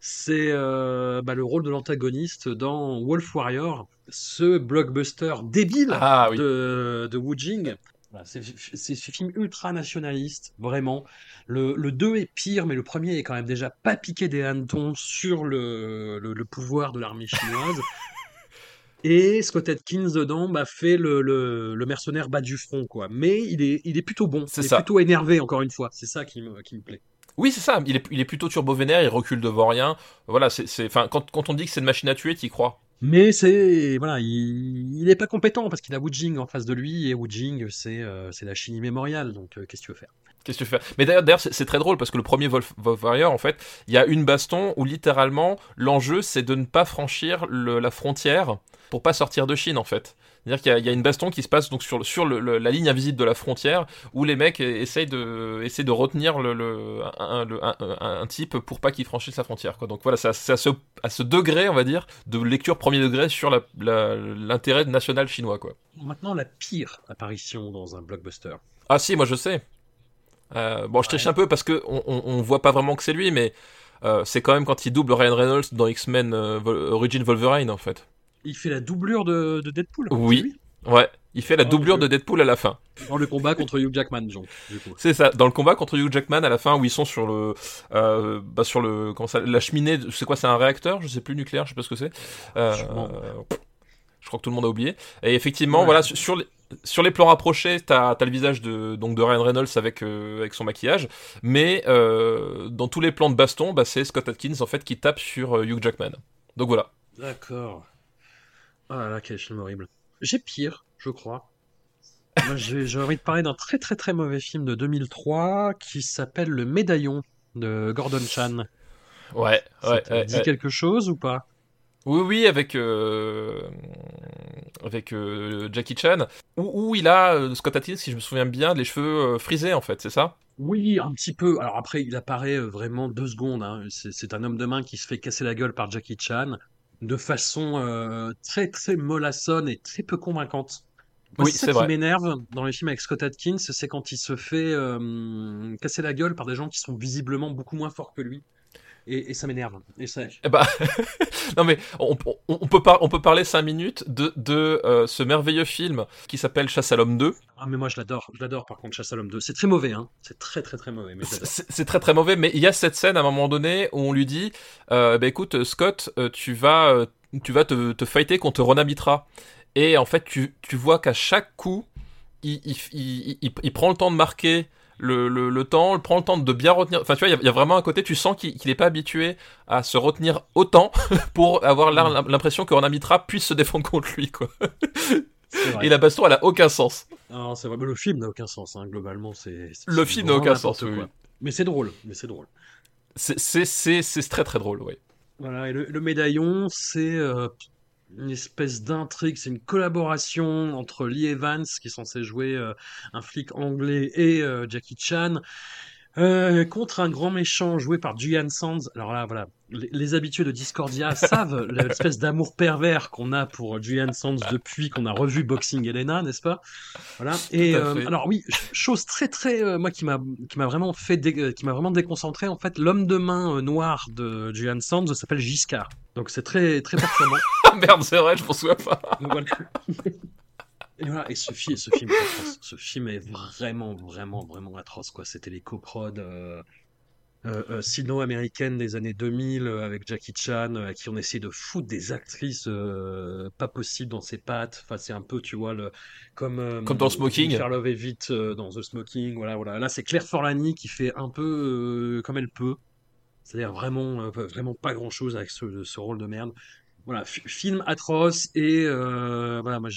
C'est euh, bah, le rôle de l'antagoniste dans Wolf Warrior, ce blockbuster débile ah oui de, de Wu Jing, c'est c'est ce film ultra nationaliste, vraiment. Le, le 2 est pire, mais le premier est quand même déjà pas piqué des hannetons sur le, le, le pouvoir de l'armée chinoise. Et Scott Atkins dedans bah, fait le, le, le mercenaire bas du front, quoi. Mais il est, il est plutôt bon. C'est il ça. est plutôt énervé, encore une fois. C'est ça qui me, qui me plaît. Oui, c'est ça. Il est, il est plutôt turbo-vénère, il recule devant rien. Voilà, c'est, c'est, enfin, quand, quand on dit que c'est une machine à tuer, t'y crois. Mais c'est voilà, il, il est pas compétent parce qu'il a Wu Jing en face de lui et Wu Jing c'est euh, c'est la Chine immémoriale donc euh, qu'est-ce que tu veux faire? Qu'est-ce que tu fais? Mais d'ailleurs, c'est très drôle parce que le premier Wolf, Wolf Warrior, en fait, il y a une baston où littéralement l'enjeu c'est de ne pas franchir le- la frontière pour pas sortir de Chine, en fait. C'est-à-dire qu'il y a- il y, a une baston qui se passe donc sur, le- sur le- le- la ligne invisible de la frontière où les mecs essayent de, essayent de retenir le, un, type pour pas qu'il franchisse la frontière. Quoi. Donc voilà, c'est à, ce, à ce degré, on va dire, de lecture premier degré sur l'intérêt national chinois. Quoi. Maintenant la pire apparition dans un blockbuster. Ah si, moi je sais. Euh, bon, je triche Ouais. un peu parce que on, on, on voit pas vraiment que c'est lui, mais euh, c'est quand même quand il double Ryan Reynolds dans X-Men euh, Origin Wolverine en fait. Il fait la doublure de, de Deadpool. Oui. Ouais, il fait la Oh, doublure de Deadpool à la fin. Dans le combat contre Hugh Jackman, du coup. C'est ça, dans le combat contre Hugh Jackman à la fin où ils sont sur le, euh, bah sur le, comment ça, la cheminée, c'est quoi, c'est un réacteur, je sais plus nucléaire, je sais pas ce que c'est. Euh, je crois que tout le monde a oublié. Et effectivement, Ouais. voilà, sur, sur les, sur les plans rapprochés, t'as as le visage de, donc de Ryan Reynolds avec, euh, avec son maquillage, mais euh, dans tous les plans de baston, bah, c'est Scott Atkins en fait qui tape sur euh, Hugh Jackman. Donc voilà. D'accord. Ah là là, quel film horrible. J'ai pire, je crois. J'ai envie de parler d'un très très très mauvais film de 2003 qui s'appelle Le Médaillon de Gordon Chan. Ouais, Ça ouais, te ouais, dit ouais. quelque chose ou pas? Oui, oui, avec euh, avec euh, Jackie Chan, où, où il a euh, Scott Atkins, si je me souviens bien, les cheveux euh, frisés en fait, c'est ça? Oui, un petit peu. Alors après, il apparaît euh, vraiment deux secondes. hein. C'est un homme de main qui se fait casser la gueule par Jackie Chan de façon euh, très très mollassonne et très peu convaincante. Moi, Oui, c'est ça qui m'énerve dans les films avec Scott Atkins, c'est quand il se fait euh, casser la gueule par des gens qui sont visiblement beaucoup moins forts que lui. Et, et ça m'énerve. Et ça, bah, non mais on, on- on peut par- on peut parler cinq minutes de, de euh, ce merveilleux film qui s'appelle Chasse à l'homme 2. Ah mais moi je l'adore, je l'adore par contre Chasse à l'homme 2. C'est très mauvais hein, c'est très très très mauvais. C'est très très mauvais, mais il y a cette scène à un moment donné où on lui dit, euh, bah écoute Scott, euh, tu vas, euh, tu vas te, te fighter contre Ron Mitra. Et en fait, tu, tu vois qu'à chaque coup, il, il- il prend le temps de marquer le, le, le temps, il prend le temps de bien retenir. Enfin, tu vois, il y a- il y, a vraiment un côté, tu sens qu'il n'est pas habitué à se retenir autant pour avoir l'im- l'impression que Mitra puisse se défendre contre lui, quoi. Et la baston, elle a aucun sens. Non, c'est vrai, mais le film n'a aucun sens hein, globalement, c'est Le film n'a aucun sens, oui. Mais c'est drôle, mais c'est drôle. C'est- très très drôle, oui. Voilà, et le, le médaillon, c'est euh, une espèce d'intrigue, c'est une collaboration entre Lee Evans, qui est censé jouer euh, un flic anglais, et euh, Jackie Chan, euh, contre un grand méchant joué par Julian Sands. Alors là, voilà, les, les habitués de Discordia savent l'espèce d'amour pervers qu'on a pour Julian Sands depuis qu'on a revu Boxing Elena, n'est-ce pas? Voilà. Et euh, alors oui, ch- chose très très euh, moi qui m'a qui m'a vraiment fait dé- euh, qui m'a vraiment déconcentré en fait, l'homme de main euh, noir de Julian Sands s'appelle Giscard. Donc c'est très très perturbant. Merde, c'est vrai, je m'en souviens pas. Donc voilà. Et voilà, et ce, fi- ce film est atroce. Ce film est vraiment, vraiment, vraiment atroce, quoi. C'était les coprods euh, euh, euh, sino-américaines des années 2000 euh, avec Jackie Chan, euh, à qui on essayait de foutre des actrices euh, pas possibles dans ses pattes. Enfin, c'est un peu, tu vois, le, comme, Comme dans Smoking. Jennifer Love Hewitt euh, dans The Smoking. Voilà, voilà. Là, c'est Claire Forlani qui fait un peu comme elle peut. C'est-à-dire vraiment, vraiment pas grand-chose avec ce, ce rôle de merde. Voilà, fi- film atroce et euh, voilà, moi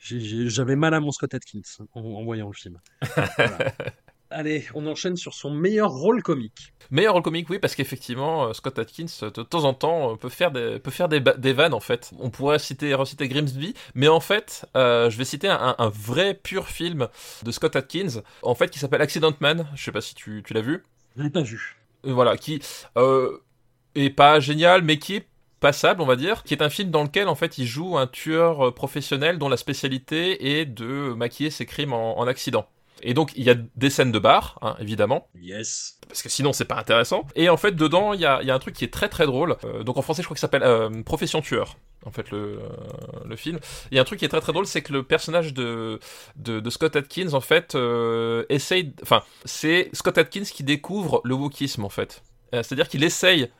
j'avais mal à mon Scott Atkins en, en voyant le film. Voilà. Allez, on enchaîne sur son meilleur rôle comique. Meilleur rôle comique, oui, parce qu'effectivement, euh, Scott Atkins, euh, de temps en temps, peut faire des, peut faire des, vannes, en fait. On pourrait citer, reciter Grimsby, mais en fait, euh, je vais citer un, un vrai pur film de Scott Atkins, en fait, qui s'appelle Accident Man. Je sais pas si tu, tu l'as vu. Je l'ai pas vu. Voilà, qui euh, est pas génial, mais qui est passable, on va dire, qui est un film dans lequel, en fait, il joue un tueur euh, professionnel dont la spécialité est de maquiller ses crimes en, en accident. Et donc il y a des scènes de bar, hein, évidemment. Yes. Parce que sinon c'est pas intéressant. Et en fait dedans il y a, y a, un truc qui est très très drôle. Euh, donc en français je crois que ça s'appelle euh, Profession tueur. En fait le, euh, le film. Il y a un truc qui est très très drôle, c'est que le personnage de, de, de Scott Atkins en fait essaye, enfin c'est Scott Atkins qui découvre le wokisme en fait. C'est-à-dire qu'il essaye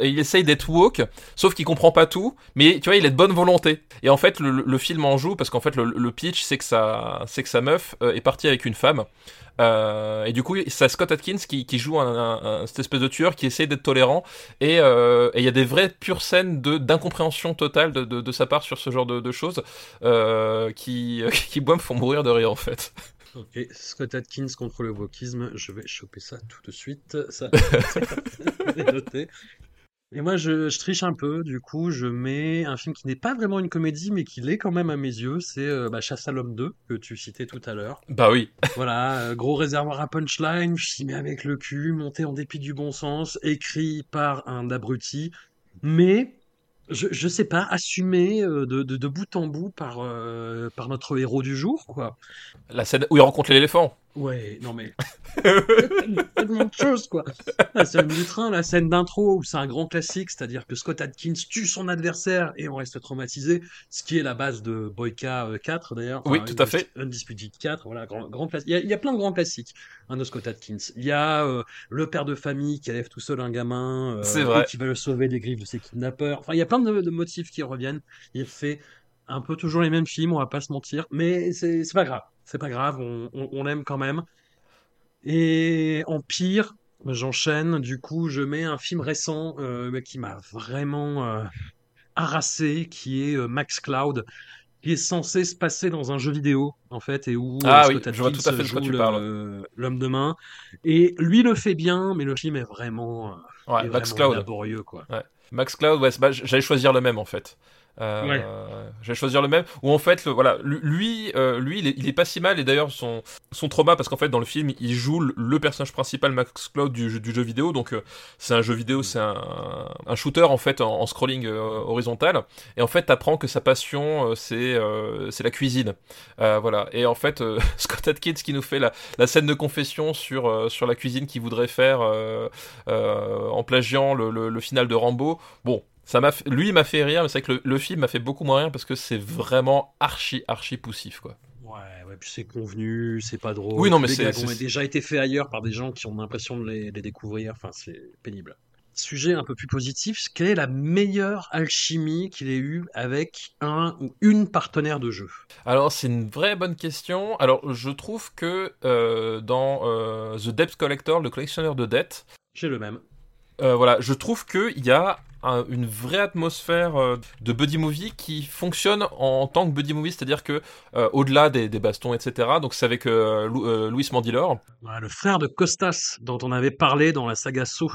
il essaye d'être woke, sauf qu'il comprend pas tout, mais tu vois, il est de bonne volonté. Et en fait, le, le film en joue parce qu'en fait, le, le pitch, c'est que sa, c'est que sa meuf euh, est partie avec une femme. Euh, et du coup, c'est Scott Atkins qui, qui joue un, un, cette espèce de tueur qui essaie d'être tolérant. Et euh, il y a des vraies pures scènes de d'incompréhension totale de, de, de, sa part sur ce genre de, de choses euh, qui, qui, moi, me font mourir de rire en fait. Ok, Scott Atkins contre le wokisme, je vais choper ça tout de suite. Ça, noté. Et moi, je, je, triche un peu, du coup, je mets un film qui n'est pas vraiment une comédie, mais qui l'est quand même à mes yeux, c'est euh, bah, Chasse à l'homme 2, que tu citais tout à l'heure. Bah oui. voilà, euh, gros réservoir à punchline, je s'y mets avec le cul, monté en dépit du bon sens, écrit par un abruti, mais je, je sais pas, assumé euh, de, de, de, bout en bout par, euh, par notre héros du jour, quoi. La scène où il rencontre l'éléphant. Ouais, non mais. tellement de choses, quoi. La scène du train, la scène d'intro, où c'est un grand classique, c'est-à-dire que Scott Atkins tue son adversaire et on reste traumatisé, ce qui est la base de Boyka 4, d'ailleurs. Enfin, oui, tout à fait. Undisputed 4, voilà, grand, grand classique. Il, il y, a, plein de grands classiques, hein, de Scott Atkins. Il y a euh, le père de famille qui élève tout seul un gamin, euh, vrai. qui va le sauver des griffes de ses kidnappeurs. Enfin, il y a plein de, de motifs qui reviennent. Il fait un peu toujours les mêmes films, on va pas se mentir, mais c'est pas grave. C'est pas grave, on, on, on l'aime quand même. Et en pire, j'enchaîne, du coup, je mets un film récent euh, qui m'a vraiment euh, harassé, qui est euh, Max Cloud, qui est censé se passer dans un jeu vidéo, en fait, et où ah, oui, je vois tout à fait parles. l'homme de main. Et lui le fait bien, mais le film est vraiment, ouais, est Max vraiment Cloud. laborieux, quoi. Ouais. Max Cloud, ouais, bah, j'allais choisir le même, en fait. Euh, Ouais. Je vais choisir le même. Où en fait, le, voilà, lui, euh, lui, il est, il est pas si mal. Et d'ailleurs, son, son trauma, parce qu'en fait, dans le film, il joue le, personnage principal, Max Cloud, du, jeu- du jeu vidéo. Donc, euh, c'est un jeu vidéo, c'est un, un shooter en fait en, en scrolling euh, horizontal. Et en fait, t'apprends que sa passion, euh, c'est, euh, c'est la cuisine. Euh, voilà. Et en fait, euh, Scott Atkins qui nous fait la, la scène de confession sur, euh, sur la cuisine qu'il voudrait faire euh, euh, en plagiant le, le, le final de Rambo. Bon, ça m'a fait- lui il m'a fait rire, mais c'est vrai que le, le film m'a fait beaucoup moins rire parce que c'est vraiment archi archi poussif quoi. Ouais, ouais, puis c'est convenu, c'est pas drôle. Oui, non, mais c'est- ont déjà été faits ailleurs par des gens qui ont l'impression de les, les découvrir. Enfin, c'est pénible. Sujet un peu plus positif, quelle est la meilleure alchimie qu'il ait eue avec un ou une partenaire de jeu? Alors c'est une vraie bonne question. Alors je trouve que euh, dans euh, The Debt Collector, le collectionneur de dettes, J'ai le même. Euh, voilà, je trouve qu'il y a un- une vraie atmosphère euh, de buddy movie qui fonctionne en tant que buddy movie, c'est-à-dire que euh, au-delà des, des bastons, etc. Donc c'est avec Lou- Luis Mandylor. Le frère de Costas, dont on avait parlé dans la saga So.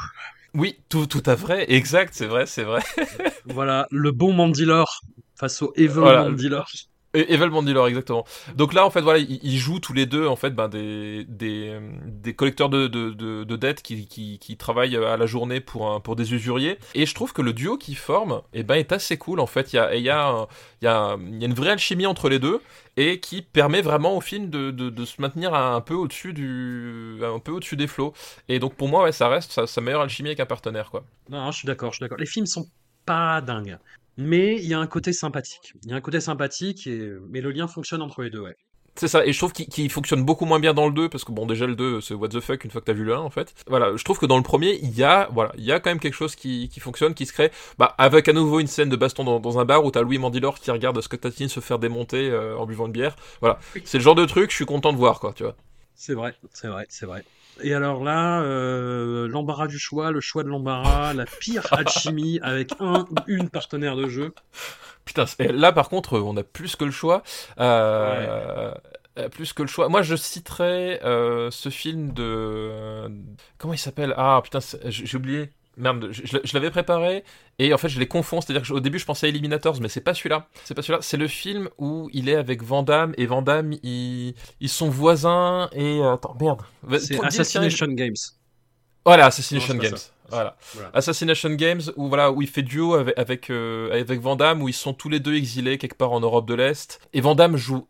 Oui, tout, tout à vrai, exact, c'est vrai, c'est vrai. voilà, le bon Mandylor face au Evil Voilà. Mandylor. Evel Mandylor, exactement. Donc là, en fait, voilà, ils, jouent tous les deux, en fait, ben, des, des, des collecteurs de, de, de, de dettes qui, qui, qui travaillent à la journée pour, un, pour des usuriers. Et je trouve que le duo qu'ils forment, eh ben, est assez cool, en fait. Il y a, y, a, y, a, y a une vraie alchimie entre les deux et qui permet vraiment au film de, de, de se maintenir un peu au-dessus du, un peu au-dessus des flots. Et donc, pour moi, ouais, ça reste sa, sa meilleure alchimie avec un partenaire, quoi. Non, je suis d'accord, je suis d'accord. Les films sont pas dingues. Mais il y a un côté sympathique. Il y a un côté sympathique, et... mais le lien fonctionne entre les deux, ouais. C'est ça, et je trouve qu'il fonctionne beaucoup moins bien dans le 2, parce que bon, déjà le 2, c'est what the fuck une fois que t'as vu le 1, en fait. Voilà, je trouve que dans le premier, il y a, voilà, il y a quand même quelque chose qui, qui fonctionne, qui se crée, bah, avec à nouveau une scène de baston dans, dans un bar où t'as Louis Mandylor qui regarde Scott Atkins se faire démonter euh, en buvant une bière. Voilà. C'est le genre de truc, je suis content de voir, quoi, tu vois. C'est vrai, c'est vrai, c'est vrai. Et alors là, euh, l'embarras du choix, le choix de l'embarras, la pire alchimie avec un ou une partenaire de jeu. Putain, là par contre, on a plus que le choix. Euh, Plus que le choix. Moi, je citerai euh, ce film de. Comment il s'appelle? Ah putain, j'ai oublié. Merde, je, je- je l'avais préparé et en fait je les confonds. C'est-à-dire qu'au début je pensais à Eliminators, mais c'est pas celui-là. C'est pas celui-là. C'est le film où il est avec Van Damme et Van Damme ils, ils sont voisins et euh, attends merde. C'est Assassination Games. Voilà, Assassination Non, Games. Voilà. Voilà. Assassination Games où voilà où il fait duo avec avec, euh, avec Van Damme où ils sont tous les deux exilés quelque part en Europe de l'Est et Van Damme joue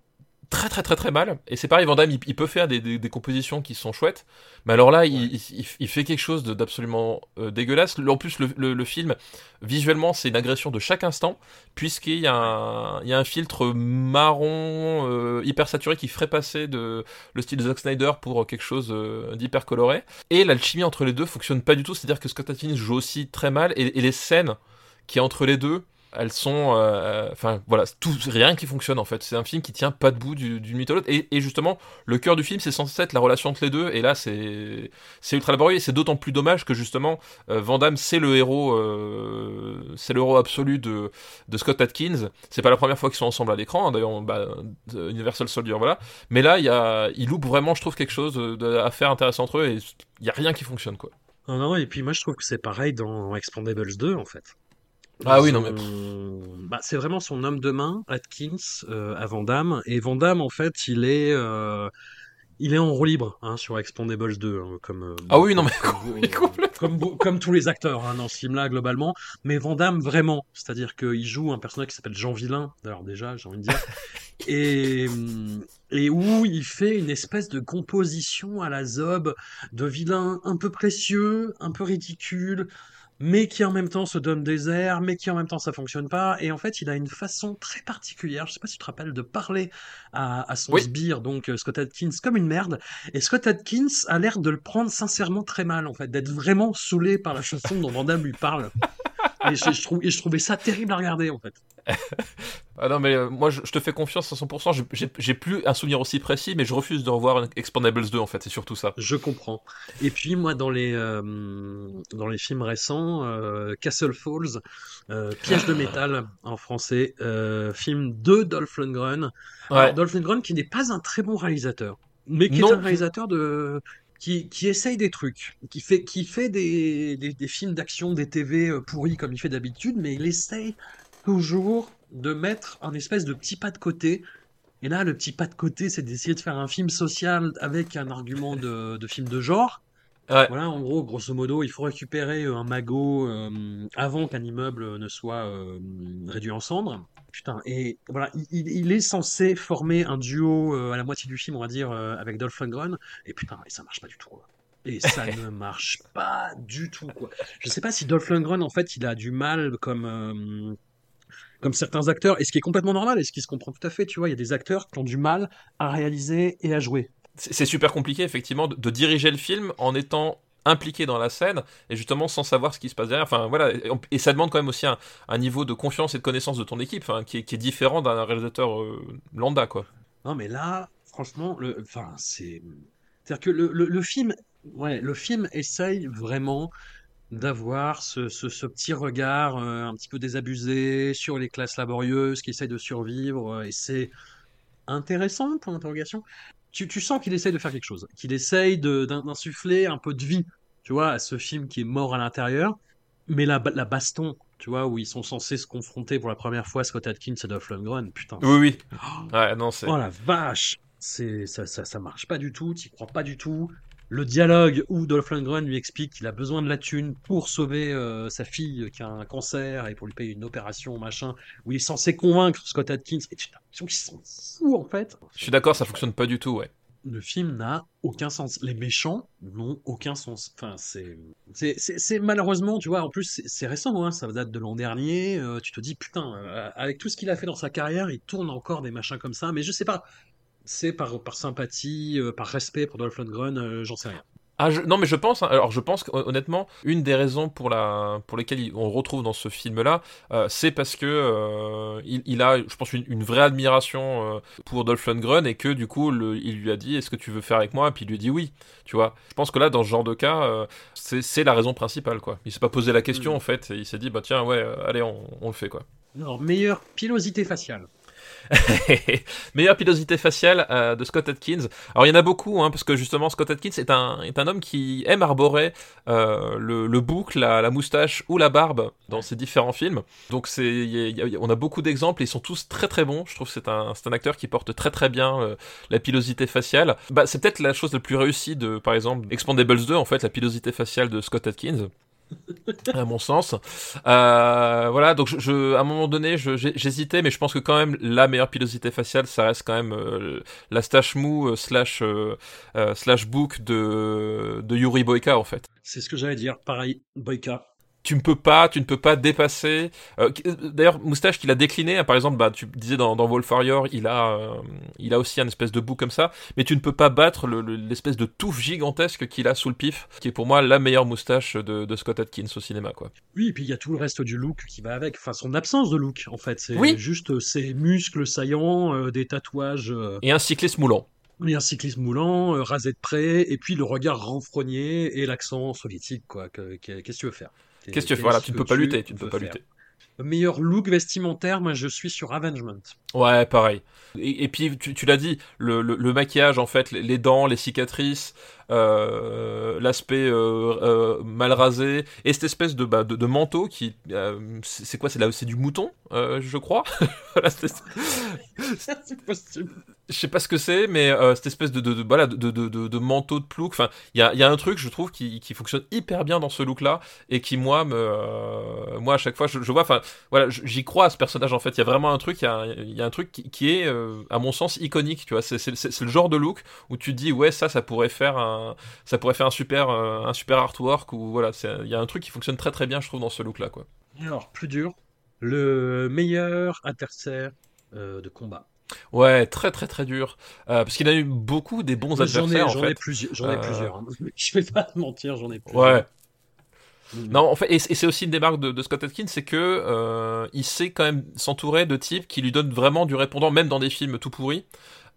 très très très très mal. Et c'est pareil, Van Damme, il, il peut faire des, des, des, compositions qui sont chouettes, mais alors là, ouais. il, il, il, fait quelque chose d'absolument euh, dégueulasse. En plus, le, le, le film, visuellement, c'est une agression de chaque instant, puisqu'il y, a un, il y a un filtre marron euh, hyper saturé qui ferait passer de le style de Zack Snyder pour quelque chose euh, d'hyper coloré. Et l'alchimie entre les deux fonctionne pas du tout, c'est-à-dire que Scott Adkins joue aussi très mal, et, et les scènes qui entre les deux elles sont euh, enfin voilà tout rien qui fonctionne en fait. C'est un film qui tient pas debout d'une du l'autre. Et, justement le cœur du film c'est censé être la relation entre les deux. Et là c'est ultra laborieux. C'est d'autant plus dommage que justement euh, c'est le héros euh, c'est le absolu de, de Scott Atkins. C'est pas la première fois qu'ils sont ensemble à l'écran hein, d'ailleurs bah, Universal Soldier voilà. Mais là il y a il loupe vraiment je trouve quelque chose à faire intéressant entre eux. Et il y a rien qui fonctionne quoi. Non, non, et puis moi je trouve que c'est pareil dans Expandables 2 en fait. Ah oui, non, mais. Bah, c'est vraiment son homme de main, Atkins, euh, à Vandame. Et Vandame, en fait, il est. Euh, il est en roue libre hein, sur Expandables 2, hein, comme euh, ah oui non mais comme, comme, comme tous les acteurs hein, dans ce film-là globalement, mais Van Damme vraiment, c'est-à-dire qu'il joue un personnage qui s'appelle Jean Villain, d'ailleurs déjà j'ai envie de dire, et et où il fait une espèce de composition à la zob de vilain un peu précieux, un peu ridicule, mais qui en même temps se donne des airs, mais qui en même temps ça fonctionne pas. Et en fait, il a une façon très particulière, je sais pas si tu te rappelles, de parler à, à son oui. sbire, donc euh, Scott Adkins, comme une merde. Et Scott Adkins a l'air de le prendre sincèrement très mal, en fait, d'être vraiment saoulé par la chanson dont Van Damme lui parle. Et je, je, trouve, et je trouvais ça terrible à regarder, en fait. ah non, mais euh, moi je, je, te fais confiance à 100%. J'ai plus un souvenir aussi précis, mais je refuse de revoir Expandables 2 en fait, c'est surtout ça. Je comprends. Et puis moi, dans les, euh, dans les films récents, euh, Castle Falls, Piège de métal en français, film de Dolph Lundgren. Ouais. Alors, Dolph Lundgren qui n'est pas un très bon réalisateur, mais qui non. est un réalisateur de qui, qui essaye des trucs, qui fait, qui fait des, des, des films d'action, des TV pourris comme il fait d'habitude, mais il essaye toujours de mettre un espèce de petit pas de côté. Et là, le petit pas de côté, c'est d'essayer de faire un film social avec un argument de, de film de genre. Ouais. Voilà, en gros, grosso modo, il faut récupérer un magot euh, avant qu'un immeuble ne soit euh, réduit en cendres. Putain, et voilà, il, il, est censé former un duo euh, à la moitié du film, on va dire, avec Dolph Lundgren. Et putain, et ça marche pas du tout. Quoi. Et ça ne marche pas du tout. Quoi. Je sais pas si Dolph Lundgren, en fait, il a du mal comme comme certains acteurs, et ce qui est complètement normal, et ce qui se comprend tout à fait, tu vois, il y a des acteurs qui ont du mal à réaliser et à jouer. C'est super compliqué, effectivement, de, de, diriger le film en étant impliqué dans la scène et justement sans savoir ce qui se passe derrière. Enfin voilà, et, ça demande quand même aussi un, niveau de confiance et de connaissance de ton équipe, qui, est, différent d'un réalisateur euh, lambda, quoi. Non, mais là, franchement, le, enfin, c'est, c'est-à-dire que le, film, ouais, le film essaye vraiment d'avoir ce, petit regard euh, un petit peu désabusé sur les classes laborieuses qui essayent de survivre, euh, et c'est intéressant, pour l'interrogation. Tu, tu sens qu'il essaye de faire quelque chose, qu'il essaye d'insuffler un peu de vie, tu vois, à ce film qui est mort à l'intérieur, mais la, la baston, tu vois, où ils sont censés se confronter pour la première fois Scott Atkins et Dolph Lundgren, putain. Oui, oui. Oh, ouais, non, c'est... Oh la vache c'est ça, ça, ça marche pas du tout, t'y crois pas du tout le dialogue où Dolph Lundgren lui explique qu'il a besoin de la thune pour sauver euh, sa fille qui a un cancer et pour lui payer une opération, machin, où il est censé convaincre Scott Atkins. Et tu as l'impression qu'ils sont fous, en fait. Je suis d'accord, ça fonctionne pas du tout, ouais. Le film n'a aucun sens. Les méchants n'ont aucun sens. Enfin, c'est, malheureusement, tu vois, en plus, c'est récent, hein, ça date de l'an dernier. Euh, tu te dis, putain, euh, avec tout ce qu'il a fait dans sa carrière, il tourne encore des machins comme ça. Mais je sais pas, c'est par, sympathie, euh, par respect pour Dolph Lundgren, j'en sais rien. Ah, je, non, mais je pense, hein, alors je pense honnêtement, une des raisons pour, la, pour lesquelles on retrouve dans ce film-là, euh, c'est parce que euh, il, il, a, je pense, une, une vraie admiration euh, pour Dolph Lundgren et que du coup, le, il lui a dit Est-ce que tu veux faire avec moi? Et puis il lui a dit oui, tu vois. Je pense que là, dans ce genre de cas, euh, c'est la raison principale, quoi. Il s'est pas posé la question, mmh. en fait, et il s'est dit Bah tiens, ouais, allez, on, on le fait, quoi. Alors, meilleure pilosité faciale. Meilleure pilosité faciale euh, de Scott Atkins. Alors il y en a beaucoup, hein, parce que justement Scott Atkins est un, est un homme qui aime arborer euh, le, le, boucle, la, moustache ou la barbe dans ses différents films. Donc c'est, on a beaucoup d'exemples ils sont tous très très bons. Je trouve que c'est un, c'est un acteur qui porte très très bien euh, la pilosité faciale. Bah, c'est peut-être la chose la plus réussie de, par exemple, Expandables 2, en fait, la pilosité faciale de Scott Atkins. À mon sens. Euh, voilà, donc je, je, à un moment donné, j'hésitais, mais je pense que quand même la meilleure pilosité faciale, ça reste quand même euh, la stache mou euh, slash euh, euh, slash book de de Yuri Boyka en fait. C'est ce que j'allais dire. Pareil, Boyka. Tu ne peux pas, tu ne peux pas dépasser. euh, qui- D'ailleurs, moustache qu'il a décliné, hein, par exemple, bah tu disais dans, dans Wolf Warrior, il a euh, il a aussi un espèce de book comme ça, mais tu ne peux pas battre le- le- l'espèce de touffe gigantesque qu'il a sous le pif, qui est pour moi la meilleure moustache de, de Scott Atkins au cinéma quoi. Oui, et puis il y a tout le reste du look qui va avec. Enfin, son absence de look, en fait. C'est Oui. juste euh, ses muscles saillants, euh, des tatouages, euh, Et un cycliste moulant. et un cyclisme moulant, euh, rasé de près, et puis le regard renfrogné et l'accent soviétique, quoi. Que- que- Qu'est-ce que tu veux faire? Qu'est-ce que tu veux Voilà, tu ne peux pas lutter, tu ne peux pas faire lutter. Le meilleur look vestimentaire, moi je suis sur Avengement. Ouais, pareil. Et, et puis, tu, tu l'as dit, le, le, le maquillage, en fait, les, les dents, les cicatrices, euh, l'aspect euh, euh, mal rasé, et cette espèce de, bah, de, de manteau qui... c'est quoi C'est là, c'est du mouton, je crois? Voilà, c'est- possible. je sais pas ce que c'est, mais cette espèce de, de, de, voilà, de, de, de, de manteau de plouc. Enfin, il y a, y a un truc, je trouve, qui, qui fonctionne hyper bien dans ce look-là et qui, moi, me, moi, à chaque fois, je, je vois, enfin, voilà, j'y crois à ce personnage. En fait, il y a vraiment un truc, y il y a un truc qui, qui est, euh, à mon sens, iconique. Tu vois, c'est, le genre de look où tu dis, ouais, ça, ça pourrait faire un, ça pourrait faire un super, euh, un super artwork ou voilà, il y a un truc qui fonctionne très très bien, je trouve, dans ce look-là, quoi. Alors, plus dur, le meilleur adversaire euh, de combat. Ouais, très très très dur, euh, parce qu'il a eu beaucoup des bons J'en ai, adversaires, en j'en ai fait. plusieurs, j'en ai Euh, plusieurs. hein. Je vais pas te mentir, j'en ai plusieurs. Ouais. Mm. Non, en fait, et, c'est aussi une des marques de, de Scott Atkins, c'est que euh, il sait quand même s'entourer de types qui lui donnent vraiment du répondant, même dans des films tout pourris.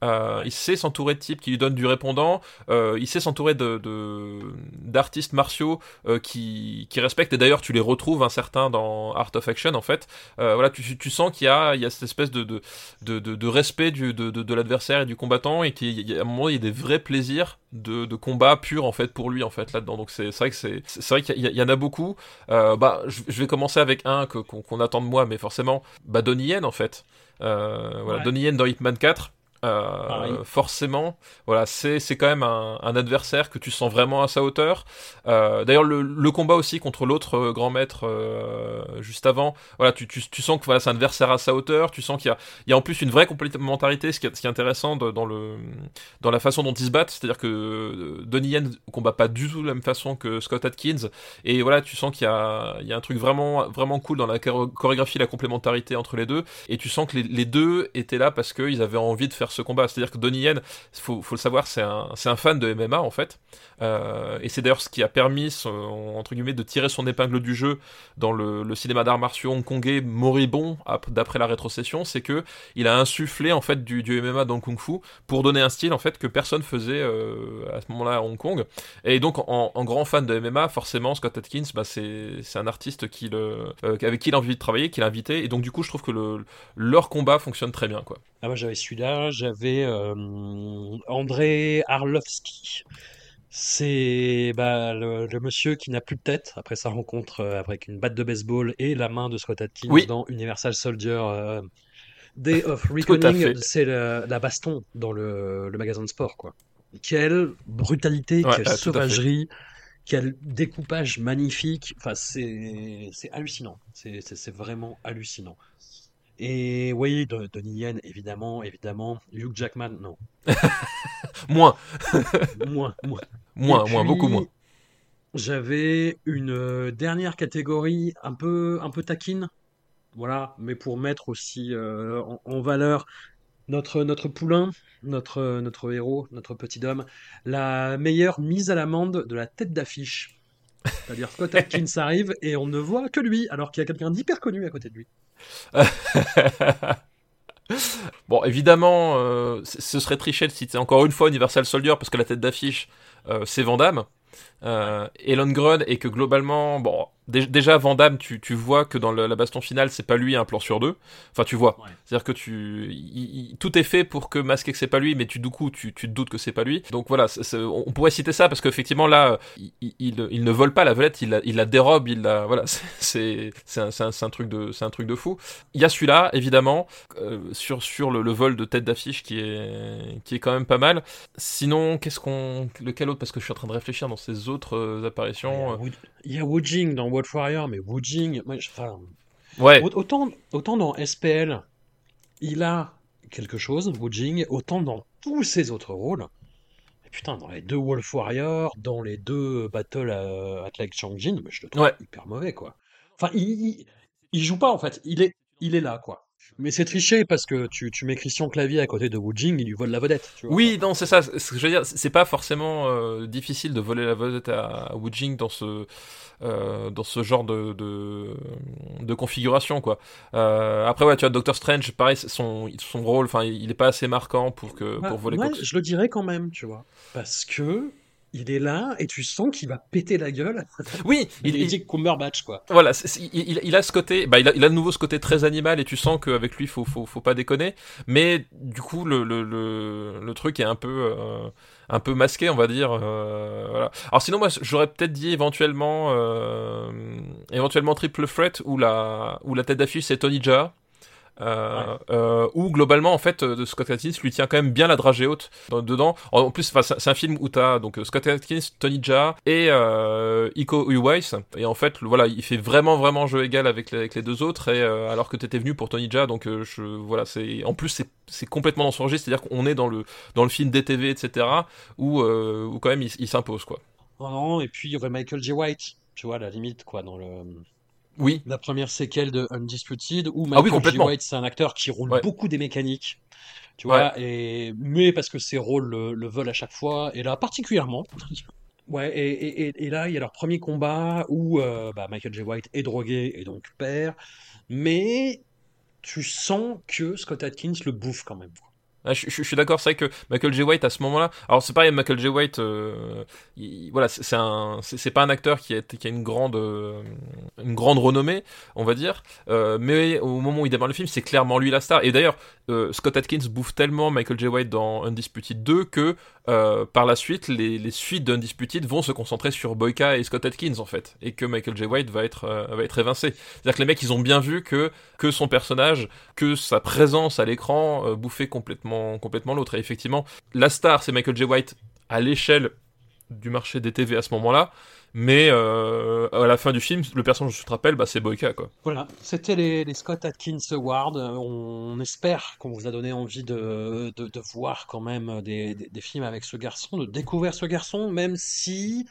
Euh, il sait s'entourer de types qui lui donnent du répondant. Euh, il sait s'entourer de de- d'artistes martiaux euh, qui qui respectent. Et d'ailleurs, tu les retrouves un certain dans Art of Action en fait. Euh, voilà, tu, tu sens qu'il y a il y a cette espèce de de de, de, respect du, de de, de l'adversaire et du combattant et qu'à un moment il y a des vrais plaisirs de, de combat pur en fait pour lui en fait là-dedans. Donc c'est c'est vrai que c'est c'est vrai qu'il y, en a beaucoup. Euh, bah je, je vais commencer avec un que qu'on qu'on attend de moi, mais forcément bah Donnie Yen en fait. Euh, voilà Ouais. Donnie Yen dans Hitman 4. Euh, forcément, voilà, c'est quand même un, adversaire que tu sens vraiment à sa hauteur. Euh, D'ailleurs, le, combat aussi contre l'autre euh, grand maître juste avant, voilà, tu, tu, sens que voilà, c'est un adversaire à sa hauteur. Tu sens qu'il y y a en plus une vraie complémentarité, ce qui est, ce qui est intéressant dans le dans la façon dont ils se battent. C'est-à-dire que Donnie Yen combat pas du tout de la même façon que Scott Atkins. Et voilà, tu sens qu'il y y a un truc vraiment vraiment cool dans la choré- chorégraphie, la complémentarité entre les deux. Et tu sens que les, les deux étaient là parce qu'ils avaient envie de faire ce combat. C'est-à-dire que Donnie Yen, faut, faut le savoir, c'est un, fan de MMA en fait. Euh, et c'est d'ailleurs ce qui a permis, entre guillemets, de tirer son épingle du jeu dans le, cinéma d'arts martiaux hongkongais moribond ap- d'après la rétrocession, c'est que il a insufflé en fait du, MMA dans le kung-fu pour donner un style en fait que personne faisait euh, à ce moment-là à Hong Kong. Et donc en, grand fan de MMA, forcément Scott Atkins, bah, c'est un artiste euh, avec qui il a envie de travailler, qu'il a invité. Et donc du coup, je trouve que le, leur combat fonctionne très bien quoi. Ah, moi j'avais celui-là, j'avais euh, André Arlovski. C'est bah, le, le monsieur qui n'a plus de tête après sa rencontre euh, avec une batte de baseball et la main de Scott Atkins Oui. dans Universal Soldier euh, Day of. Reckoning. C'est la, la baston dans le, le magasin de sport. Quoi. Quelle brutalité, Ouais, quelle fait. sauvagerie, quel découpage magnifique. Enfin, c'est hallucinant. C'est vraiment hallucinant. Et oui, Don- Donnie Yen, évidemment, évidemment. Hugh Jackman, non. Moins, Moins, moins. moins, moins, beaucoup moins. J'avais une euh, dernière catégorie un peu, un peu taquine. Voilà, mais pour mettre aussi euh, en, en valeur notre, notre poulain, notre, notre héros, notre petit homme, la meilleure mise à l'amende de la tête d'affiche. C'est-à-dire Scott Atkins arrive et on ne voit que lui, alors qu'il y a quelqu'un d'hyper connu à côté de lui. bon, évidemment, euh, ce serait triché de citer encore une fois Universal Soldier parce que la tête d'affiche, euh, c'est Van Damme. Euh, Elon Grun et que globalement, bon, dé- déjà Van Damme, tu, tu vois que dans le- la baston finale, c'est pas lui un plan sur deux. Enfin, tu vois. Ouais. C'est-à-dire que tu, il- il- tout est fait pour que masquer que c'est pas lui, mais tu du coup, tu, tu te doutes que c'est pas lui. Donc voilà, on on pourrait citer ça parce qu'effectivement là, il, il, ne vole pas la vedette, il la, il la dérobe, il la, voilà, c'est un, un, un truc de, c'est un truc de fou. Il y a celui-là, évidemment, euh, sur sur le, le vol de tête d'affiche qui est qui est quand même pas mal. Sinon, qu'est-ce qu'on, lequel autre? Parce que je suis en train de réfléchir dans ces autres euh, apparitions. Il y a Wu- Il y a Wu Jing dans Wolf Warrior, mais Wu Jing, moi, je- enfin, Ouais. au- autant, autant dans SPL, il a quelque chose, Wu Jing, autant dans tous ses autres rôles. Et putain, dans les deux Wolf Warrior, dans les deux Battle à, at Lake Changjin, je le trouve Ouais. hyper mauvais, quoi. Enfin, il, il, il joue pas, en fait. Il est, il est là, quoi. Mais c'est triché parce que tu, tu mets Christian Clavier à côté de Wu Jing, il lui vole la vedette. Tu vois. Oui, non, c'est ça. Ce que je veux dire, c'est pas forcément euh, difficile de voler la vedette à Wu Jing dans ce euh, dans ce genre de de, de configuration, quoi. Euh, après, ouais, tu vois, Doctor Strange, pareil, son son rôle, enfin, il est pas assez marquant pour que Bah, pour voler ouais, quoi que je le dirais quand même, tu vois. Parce que il est là et tu sens qu'il va péter la gueule. Oui, Il, il, dit Cumberbatch, quoi. Voilà, il, il- il a ce côté, bah, il a, il a de nouveau ce côté très animal et tu sens qu'avec lui, faut, faut, faut pas déconner. Mais du coup, le, le, le, le truc est un peu, euh, un peu masqué, on va dire. euh, voilà. Alors sinon, moi, j'aurais peut-être dit éventuellement, euh, éventuellement Triple Threat où la, où la tête d'affiche c'est Tony Jaa. Euh, euh, où globalement en fait euh, Scott Atkins lui tient quand même bien la dragée haute dans- dedans. En plus c'est un film où t'as donc euh, Scott Atkins Tony Jaa et euh, Iko Uwais. Et en fait voilà il fait vraiment vraiment jeu égal avec les, deux autres. Et alors que t'étais venu pour Tony Jaa donc je voilà c'est en plus c'est c'est complètement dans son registre. C'est à dire qu'on est dans le dans le film DTV etc où où quand même il, il s'impose quoi. Non, non, et puis il y aurait Michael J. White, tu vois, à la limite, quoi, dans le, oui la première séquelle de Undisputed, où Ah oui, Michael J. complètement. White, c'est un acteur qui roule Ouais. beaucoup des mécaniques. Tu vois, et, mais parce que ses rôles le, le veulent à chaque fois, et là particulièrement. Ouais, et, et, et- et là, il y a leur premier combat où euh, bah, Michael J. White est drogué et donc perd, mais tu sens que Scott Atkins le bouffe quand même. Ah, je, suis d'accord, c'est vrai que Michael J. White à ce moment-là. Alors c'est pareil, Michael J. White, euh, il- voilà, c'est pas un acteur qui a, euh, une grande renommée, on va dire. Euh, mais au moment où il démarre le film, c'est clairement lui la star. Et d'ailleurs, Scott Atkins bouffe tellement Michael J. White dans Undisputed 2 que par la suite, les, les suites d'Undisputed vont se concentrer sur Boyka et Scott Atkins en fait, et que Michael J. White va être, va évincé. C'est-à-dire que les mecs, ils ont bien vu que son personnage, que sa présence à l'écran bouffait complètement, complètement l'autre. Et effectivement, la star, c'est Michael J. White à l'échelle du marché des TV à ce moment-là, mais euh, à la fin du film, le personnage, je te rappelle, bah, c'est Boyka, quoi. Voilà, c'était les, les Scott Atkins Awards. On espère qu'on vous a donné envie de, voir quand même des films avec ce garçon, de découvrir ce garçon, même si,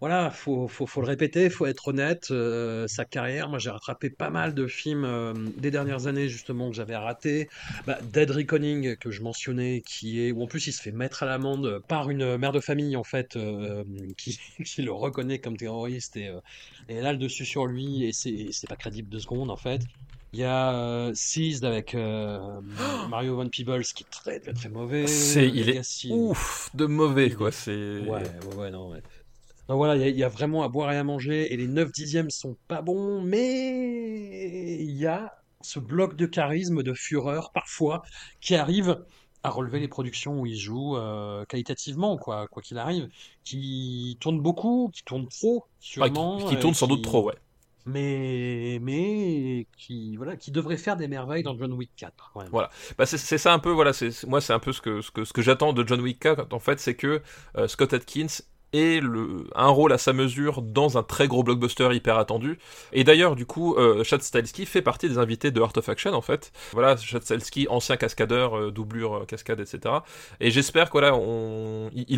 voilà, faut, faut, faut le répéter, faut être honnête, euh, sa carrière, moi j'ai rattrapé pas mal de films euh, des dernières années justement que j'avais raté. Bah, Dead Reckoning que je mentionnais, qui est où en plus il se fait mettre à l'amende par une mère de famille en fait, euh, qui, qui le reconnaît comme terroriste et, euh, et là le dessus sur lui et c'est pas crédible deux secondes en fait. Il y a euh, Seized avec euh, Mario Van Peebles qui est très très très mauvais. Il est ouf de mauvais, quoi. C'est. Ouais, ouais, ouais, non, ouais. Donc voilà, il y, a- il y a vraiment à boire et à manger, et les 9 dixièmes sont pas bons, mais il y a ce bloc de charisme, de fureur, parfois, qui arrive à relever les productions où il joue euh, qualitativement, quoi, quoi qu'il arrive, qui tourne beaucoup, qui tourne trop, sûrement. qui, tourne sans doute trop, ouais. Mais, mais qui, voilà, qui devrait faire des merveilles dans John Wick 4. quand même. Voilà. Bah, c'est, ça un peu, voilà. C'est, c'est- moi, c'est un peu ce que, ce que, ce que j'attends de John Wick 4, en fait, c'est que euh, Scott Atkins ait le, un rôle à sa mesure dans un très gros blockbuster hyper attendu. Et d'ailleurs, du coup, euh, Chad Stahelski fait partie des invités de Art of Action, en fait. Voilà, Chad Stahelski, ancien cascadeur, euh, doublure, euh, cascade, etc. Et j'espère que voilà,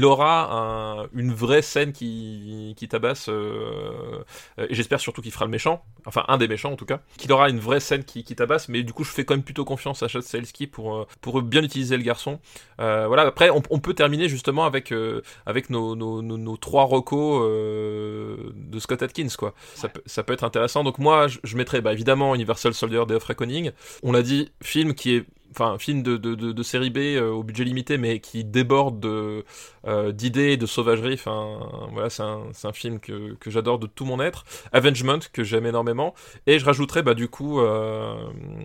aura un- une vraie scène qui, qui tabasse. euh, et j'espère surtout qu'il fera le méchant, enfin un des méchants en tout cas, qu'il aura une vraie scène qui, qui tabasse. Mais du coup, je fais quand même plutôt confiance à Chad Stahelski pour pour bien utiliser le garçon. Voilà. Après, on, peut terminer justement avec avec nos, nos trois recos euh, de Scott Atkins quoi. Ça, peut, ça peut être intéressant. Donc moi, je, je mettrais bah, évidemment Universal Soldier Day of Reckoning. On l'a dit, film qui est enfin film de, série B euh, au budget limité mais qui déborde de euh, d'idées de sauvagerie. Voilà c'est un, film que, j'adore de tout mon être. Avengement que j'aime énormément. Et je rajouterais bah du coup euh,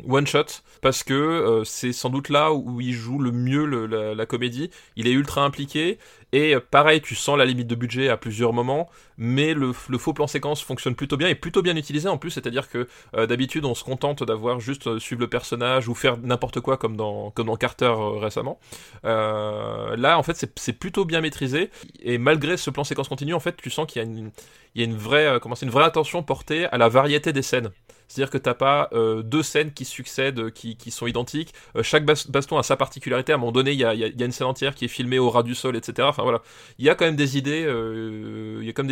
One Shot parce que c'est sans doute là où il joue le mieux la, comédie. Il est ultra impliqué. Et pareil, tu sens la limite de budget à plusieurs moments, mais le, faux plan séquence fonctionne plutôt bien et plutôt bien utilisé en plus, c'est-à-dire que euh, d'habitude on se contente d'avoir juste euh, suivre le personnage ou faire n'importe quoi comme dans, Carter euh, récemment. là en fait c'est plutôt bien maîtrisé et malgré ce plan séquence continu en fait tu sens qu'il y a y a une vraie attention portée à la variété des scènes. C'est-à-dire que t'as pas euh, deux scènes qui succèdent, euh, qui, qui sont identiques. Euh, chaque baston a sa particularité. À un moment donné, il y a, une scène entière qui est filmée au ras du sol, etc. Voilà, il y a quand même des idées.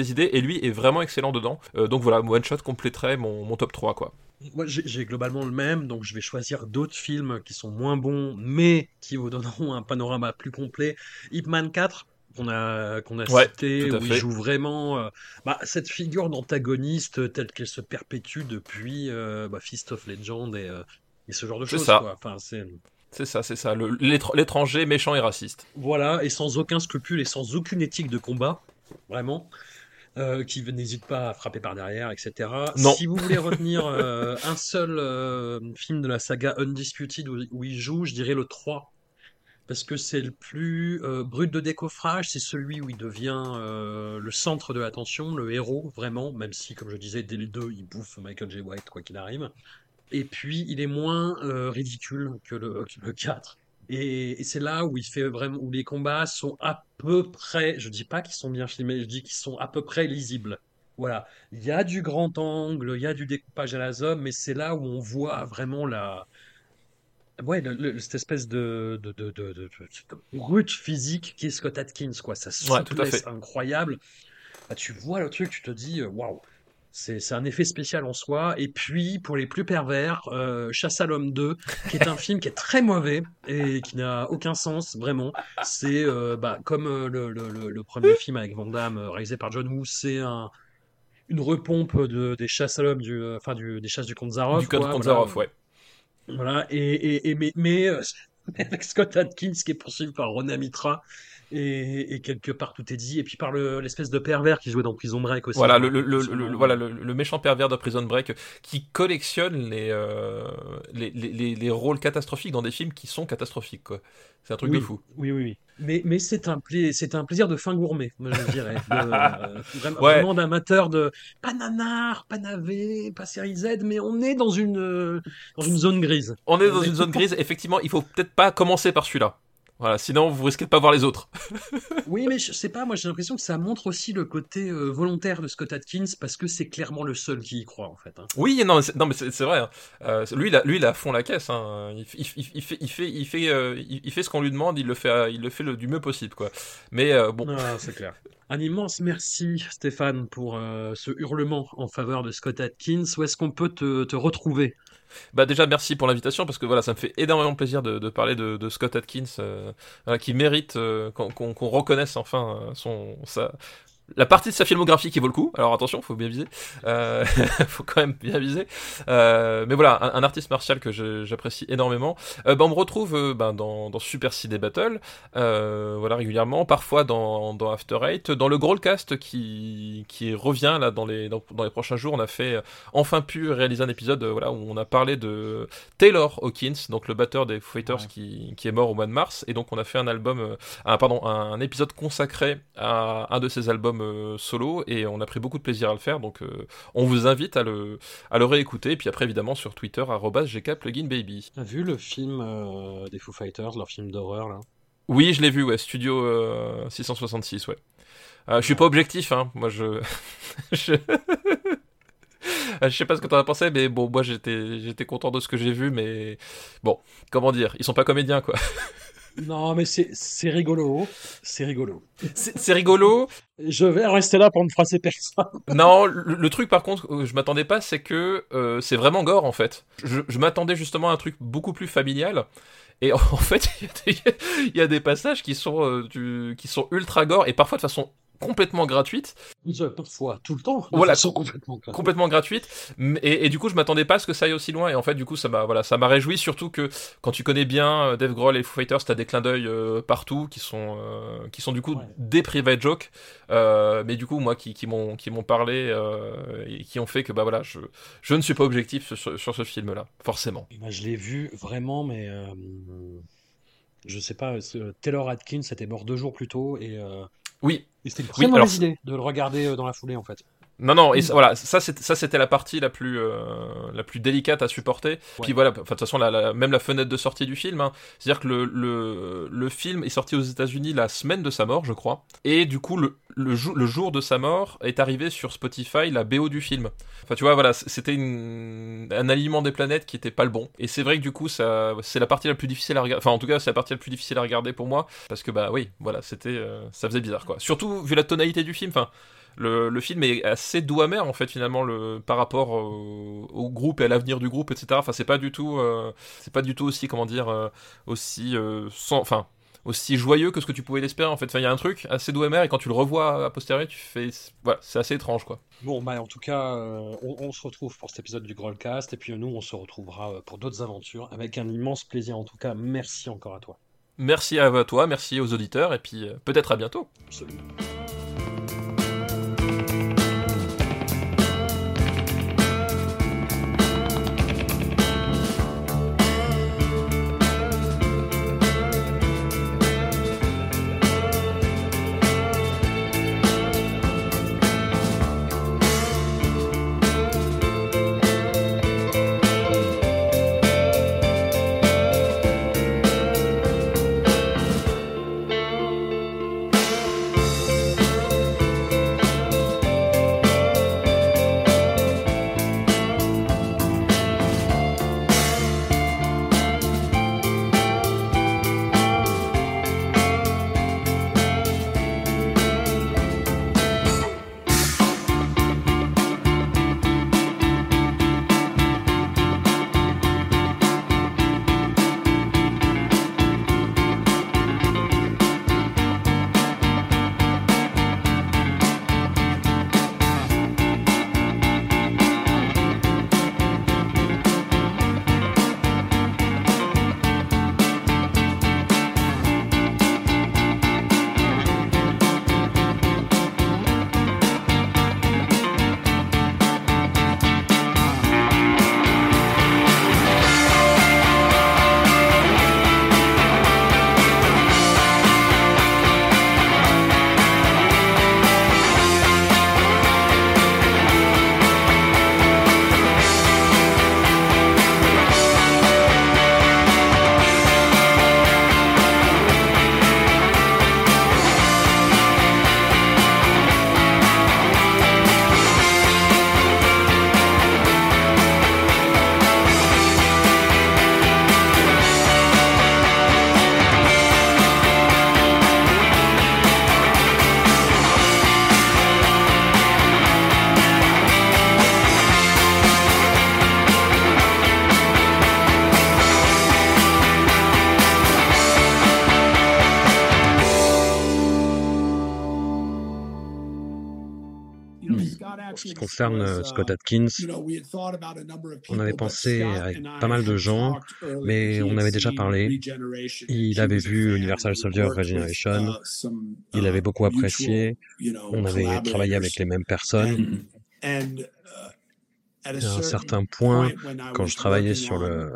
Idées, et lui est vraiment excellent dedans. donc voilà, One Shot compléterait mon, mon top 3 quoi. Moi, j'ai globalement le même, donc je vais choisir d'autres films qui sont moins bons, mais qui vous donneront un panorama plus complet. Ip Man 4, qu'on a, qu'on a cité, où il joue vraiment euh, bah, cette figure d'antagoniste telle qu'elle se perpétue depuis euh, bah, Fist of Legend et, euh, et ce genre de choses. Ça. Enfin, c'est... c'est ça, c'est ça, l'étranger méchant et raciste. Voilà, et sans aucun scrupule et sans aucune éthique de combat, vraiment. qui n'hésite pas à frapper par derrière, etc. Non. Si vous voulez retenir un seul film de la saga Undisputed où, où, il joue, je dirais le 3, parce que c'est le plus euh, brut de décoffrage, c'est celui où il devient euh, le centre de l'attention, le héros, vraiment, même si, comme je disais, dès le 2, il bouffe Michael J. White, quoi qu'il arrive. Et puis, il est moins euh, ridicule que le, 4. Et, c'est là où il fait vraiment, où les combats sont à peu près, je dis pas qu'ils sont bien filmés, je dis qu'ils sont à peu près lisibles. Voilà, il y a du grand angle, il y a du découpage à la zone, mais c'est là où on voit vraiment la, Ouais, cette espèce de, de, de, de, brute physique qui est Scott Atkins, quoi. Ça souplesse incroyable. Bah, tu vois le truc, tu te dis, euh, waouh, c'est un effet spécial en soi. Et puis, pour les plus pervers, euh, Chasse à l'homme 2, qui est un film qui est très mauvais et qui n'a aucun sens, vraiment. C'est euh, bah, comme le, le, le, premier film avec Van Damme, réalisé par John Woo, c'est un, une repompe de, des chasses à l'homme, du, enfin, du, des chasses du comte Zaroff. Du comte Zaroff, ouais. Voilà, et, et, mais, mais euh, avec Scott Atkins qui est poursuivi par Rona Mitra, et, quelque part tout est dit, et puis par l'espèce de pervers qui jouait dans Prison Break aussi. Voilà, le, le, voilà le, méchant pervers de Prison Break qui collectionne les, euh, les, les, les, rôles catastrophiques dans des films qui sont catastrophiques. C'est un truc de fou. Oui, oui, oui. Mais, mais c'est un, plaisir de fin gourmet, je dirais. Euh, vraiment, d'amateur de pas nanar, pas navet, pas série Z, mais on est dans une, dans une zone grise. On est dans une zone grise, effectivement, il faut peut-être pas commencer par celui-là. Voilà, sinon vous risquez de pas voir les autres. oui, mais je sais pas, moi j'ai l'impression que ça montre aussi le côté euh, volontaire de Scott Atkins parce que c'est clairement le seul qui y croit en fait. Hein. Oui, non, non mais c'est vrai. Hein. Euh, lui, il a, lui, il a fond la caisse. Hein. Il, il, il, fait, il fait, il fait, euh, il, fait ce qu'on lui demande. Il le fait, il le fait le, du mieux possible, quoi. Mais bon. Ah, c'est clair. Un immense merci Stéphane pour ce hurlement en faveur de Scott Atkins. Où est-ce qu'on peut te, te retrouver? Bah déjà merci pour l'invitation parce que voilà ça me fait énormément plaisir de, parler de, Scott Atkins euh, qui mérite euh, qu'on reconnaisse enfin euh, son sa, la partie de sa filmographie qui vaut le coup. Alors attention, faut bien viser. Euh, faut quand même bien viser. Euh, mais voilà, un, artiste martial que j'apprécie énormément. Euh, ben, on me retrouve euh, ben, dans, dans, Super CD Battle, euh, voilà régulièrement, parfois dans, dans After Eight, dans le Growlcast qui qui revient là dans les dans, les prochains jours. On a fait enfin pu réaliser un épisode voilà où on a parlé de Taylor Hawkins, donc le batteur des Fighters qui, qui est mort au mois de mars, et donc on a fait un album, un, pardon, un épisode consacré à un de ses albums euh, solo et on a pris beaucoup de plaisir à le faire donc euh, on vous invite à le, à le réécouter et puis après évidemment sur Twitter @gkpluginbaby. T'as vu le film euh, des Foo Fighters, leur film d'horreur là? Oui, je l'ai vu ouais, Studio 666 ouais. je suis pas objectif hein, moi je je... je sais pas ce que t'en as pensé, mais bon, moi j'étais, j'étais content de ce que j'ai vu, mais bon, comment dire, ils sont pas comédiens quoi. Non, mais c'est rigolo. C'est rigolo. C'est rigolo. Je vais rester là pour ne froisser personne. non, le, truc par contre, je m'attendais pas, c'est que euh, c'est vraiment gore en fait. Je, je m'attendais justement à un truc beaucoup plus familial. Et en fait, il y, a des passages qui sont, euh, qui sont ultra gore et parfois de façon complètement gratuite. Parfois, tout le temps. De Voilà, façon complètement gratuite. complètement gratuite et, et du coup je m'attendais pas à ce que ça aille aussi loin et en fait du coup ça m'a voilà ça m'a réjoui surtout que quand tu connais bien euh, Dave Grohl et Foo Fighters t'as des clins d'œil euh, partout qui sont euh, qui sont du coup Ouais. des private jokes euh, mais du coup moi qui, qui m'ont qui m'ont parlé et qui ont fait que bah voilà je je ne suis pas objectif sur, sur ce film là forcément Moi, je l'ai vu vraiment, mais je sais pas. Taylor Atkins était mort deux jours plus tôt et, oui et c'était une très mauvaise alors, idée de le regarder euh, dans la foulée en fait. Non, non, et ça- voilà, ça c'était la partie la plus euh, la plus délicate à supporter. Puis voilà, enfin, de toute façon, la, la- même la fenêtre de sortie du film, hein, c'est-à-dire que le, le le film est sorti aux États-Unis la semaine de sa mort, je crois, et du coup le le, jou- le jour de sa mort est arrivé sur Spotify la BO du film. Enfin, tu vois, voilà, c'était un alignement des planètes qui était pas le bon. Et c'est vrai que du coup, ça c'est la partie la plus difficile à regarder. Enfin, en tout cas, c'est la partie la plus difficile à regarder pour moi parce que bah oui, voilà, c'était euh, ça faisait bizarre quoi. Surtout vu la tonalité du film. Enfin, le, le film est assez doux amer en fait finalement le par rapport au, au groupe et à l'avenir du groupe etc enfin c'est pas du tout euh, c'est pas du tout aussi comment dire euh, aussi euh, sans enfin aussi joyeux que ce que tu pouvais l'espérer en fait enfin il y a un truc assez doux amer et quand tu le revois à posteriori tu fais voilà c'est assez étrange quoi Bon, bah en tout cas, euh, on, on se retrouve pour cet épisode du Grollcast et puis euh, nous, on se retrouvera euh, pour d'autres aventures avec un immense plaisir. En tout cas, merci encore à toi. merci à toi merci aux auditeurs et puis euh, peut-être à bientôt Absolument. Concerne euh, Scott Atkins, on avait pensé avec pas mal de gens, mais on avait déjà parlé. Il avait vu Universal Soldier Regeneration, il avait beaucoup apprécié, on avait travaillé avec les mêmes personnes. Et à un certain point, quand je travaillais sur le,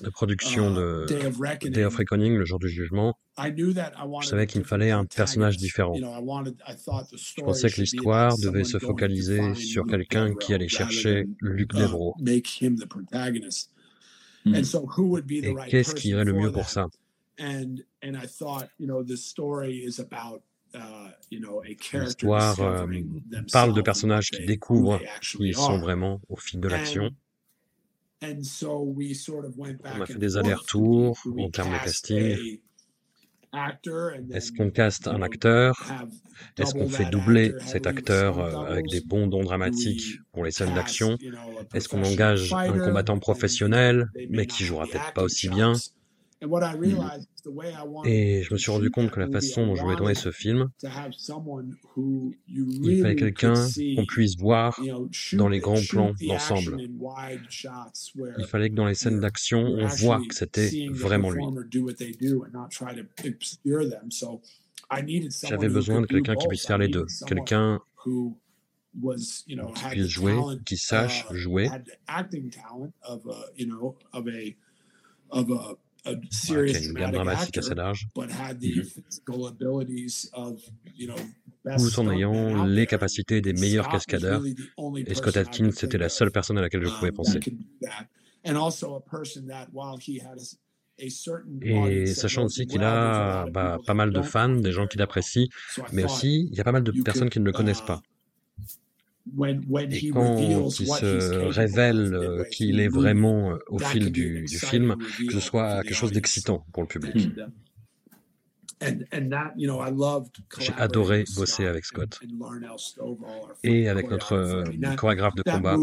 la production de Day of Reckoning, le jour du jugement, je savais qu'il me fallait un personnage différent. Je pensais que l'histoire devait se focaliser sur quelqu'un qui allait chercher Luc Devro. Et qu'est-ce qui irait le mieux pour ça? L'histoire euh, parle de personnages qui découvrent qui ils sont vraiment au fil de l'action. On a fait des allers-retours en termes de casting. Est-ce qu'on caste un acteur? Est-ce qu'on fait doubler cet acteur euh, avec des bons dons dramatiques pour les scènes d'action? Est-ce qu'on engage un combattant professionnel, mais qui jouera peut-être pas aussi bien? Et je me suis rendu compte que la façon dont je voulais tourner ce film, il fallait quelqu'un qu'on puisse voir dans les grands plans d'ensemble. Il fallait que dans les scènes d'action, on voit que c'était vraiment lui. J'avais besoin de quelqu'un qui puisse faire les deux, quelqu'un qui puisse jouer, qui sache jouer, voilà, qui a une gamme dramatique assez large, tout en ayant les capacités des meilleurs cascadeurs. Et Scott Atkins, c'était la seule personne à laquelle je pouvais penser. Et sachant aussi qu'il a bah, pas mal de fans, des gens qui l'apprécient, mais aussi il y a pas mal de personnes qui ne le connaissent pas. Et quand il se révèle euh, qu'il est vraiment euh, au fil du, du, film, que ce soit quelque chose d'excitant pour le public. J'ai adoré bosser avec Scott. et avec notre euh, chorégraphe de combat.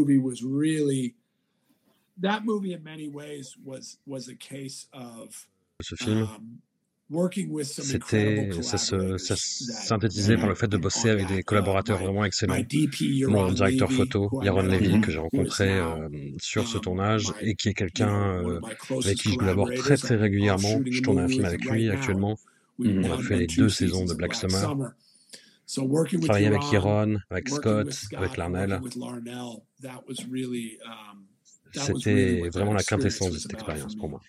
Ce film, c'était, ça se ça synthétisait par le fait de bosser avec des collaborateurs vraiment excellents. Mon directeur photo, Yaron Levy, que j'ai rencontré euh, sur ce tournage et qui est quelqu'un euh, avec qui je collabore très très régulièrement. Je tourne un film avec lui actuellement. On a fait les deux saisons de Black Summer. Travailler avec Yaron, avec Scott, avec Larnell. C'était vraiment la quintessence de cette expérience pour moi.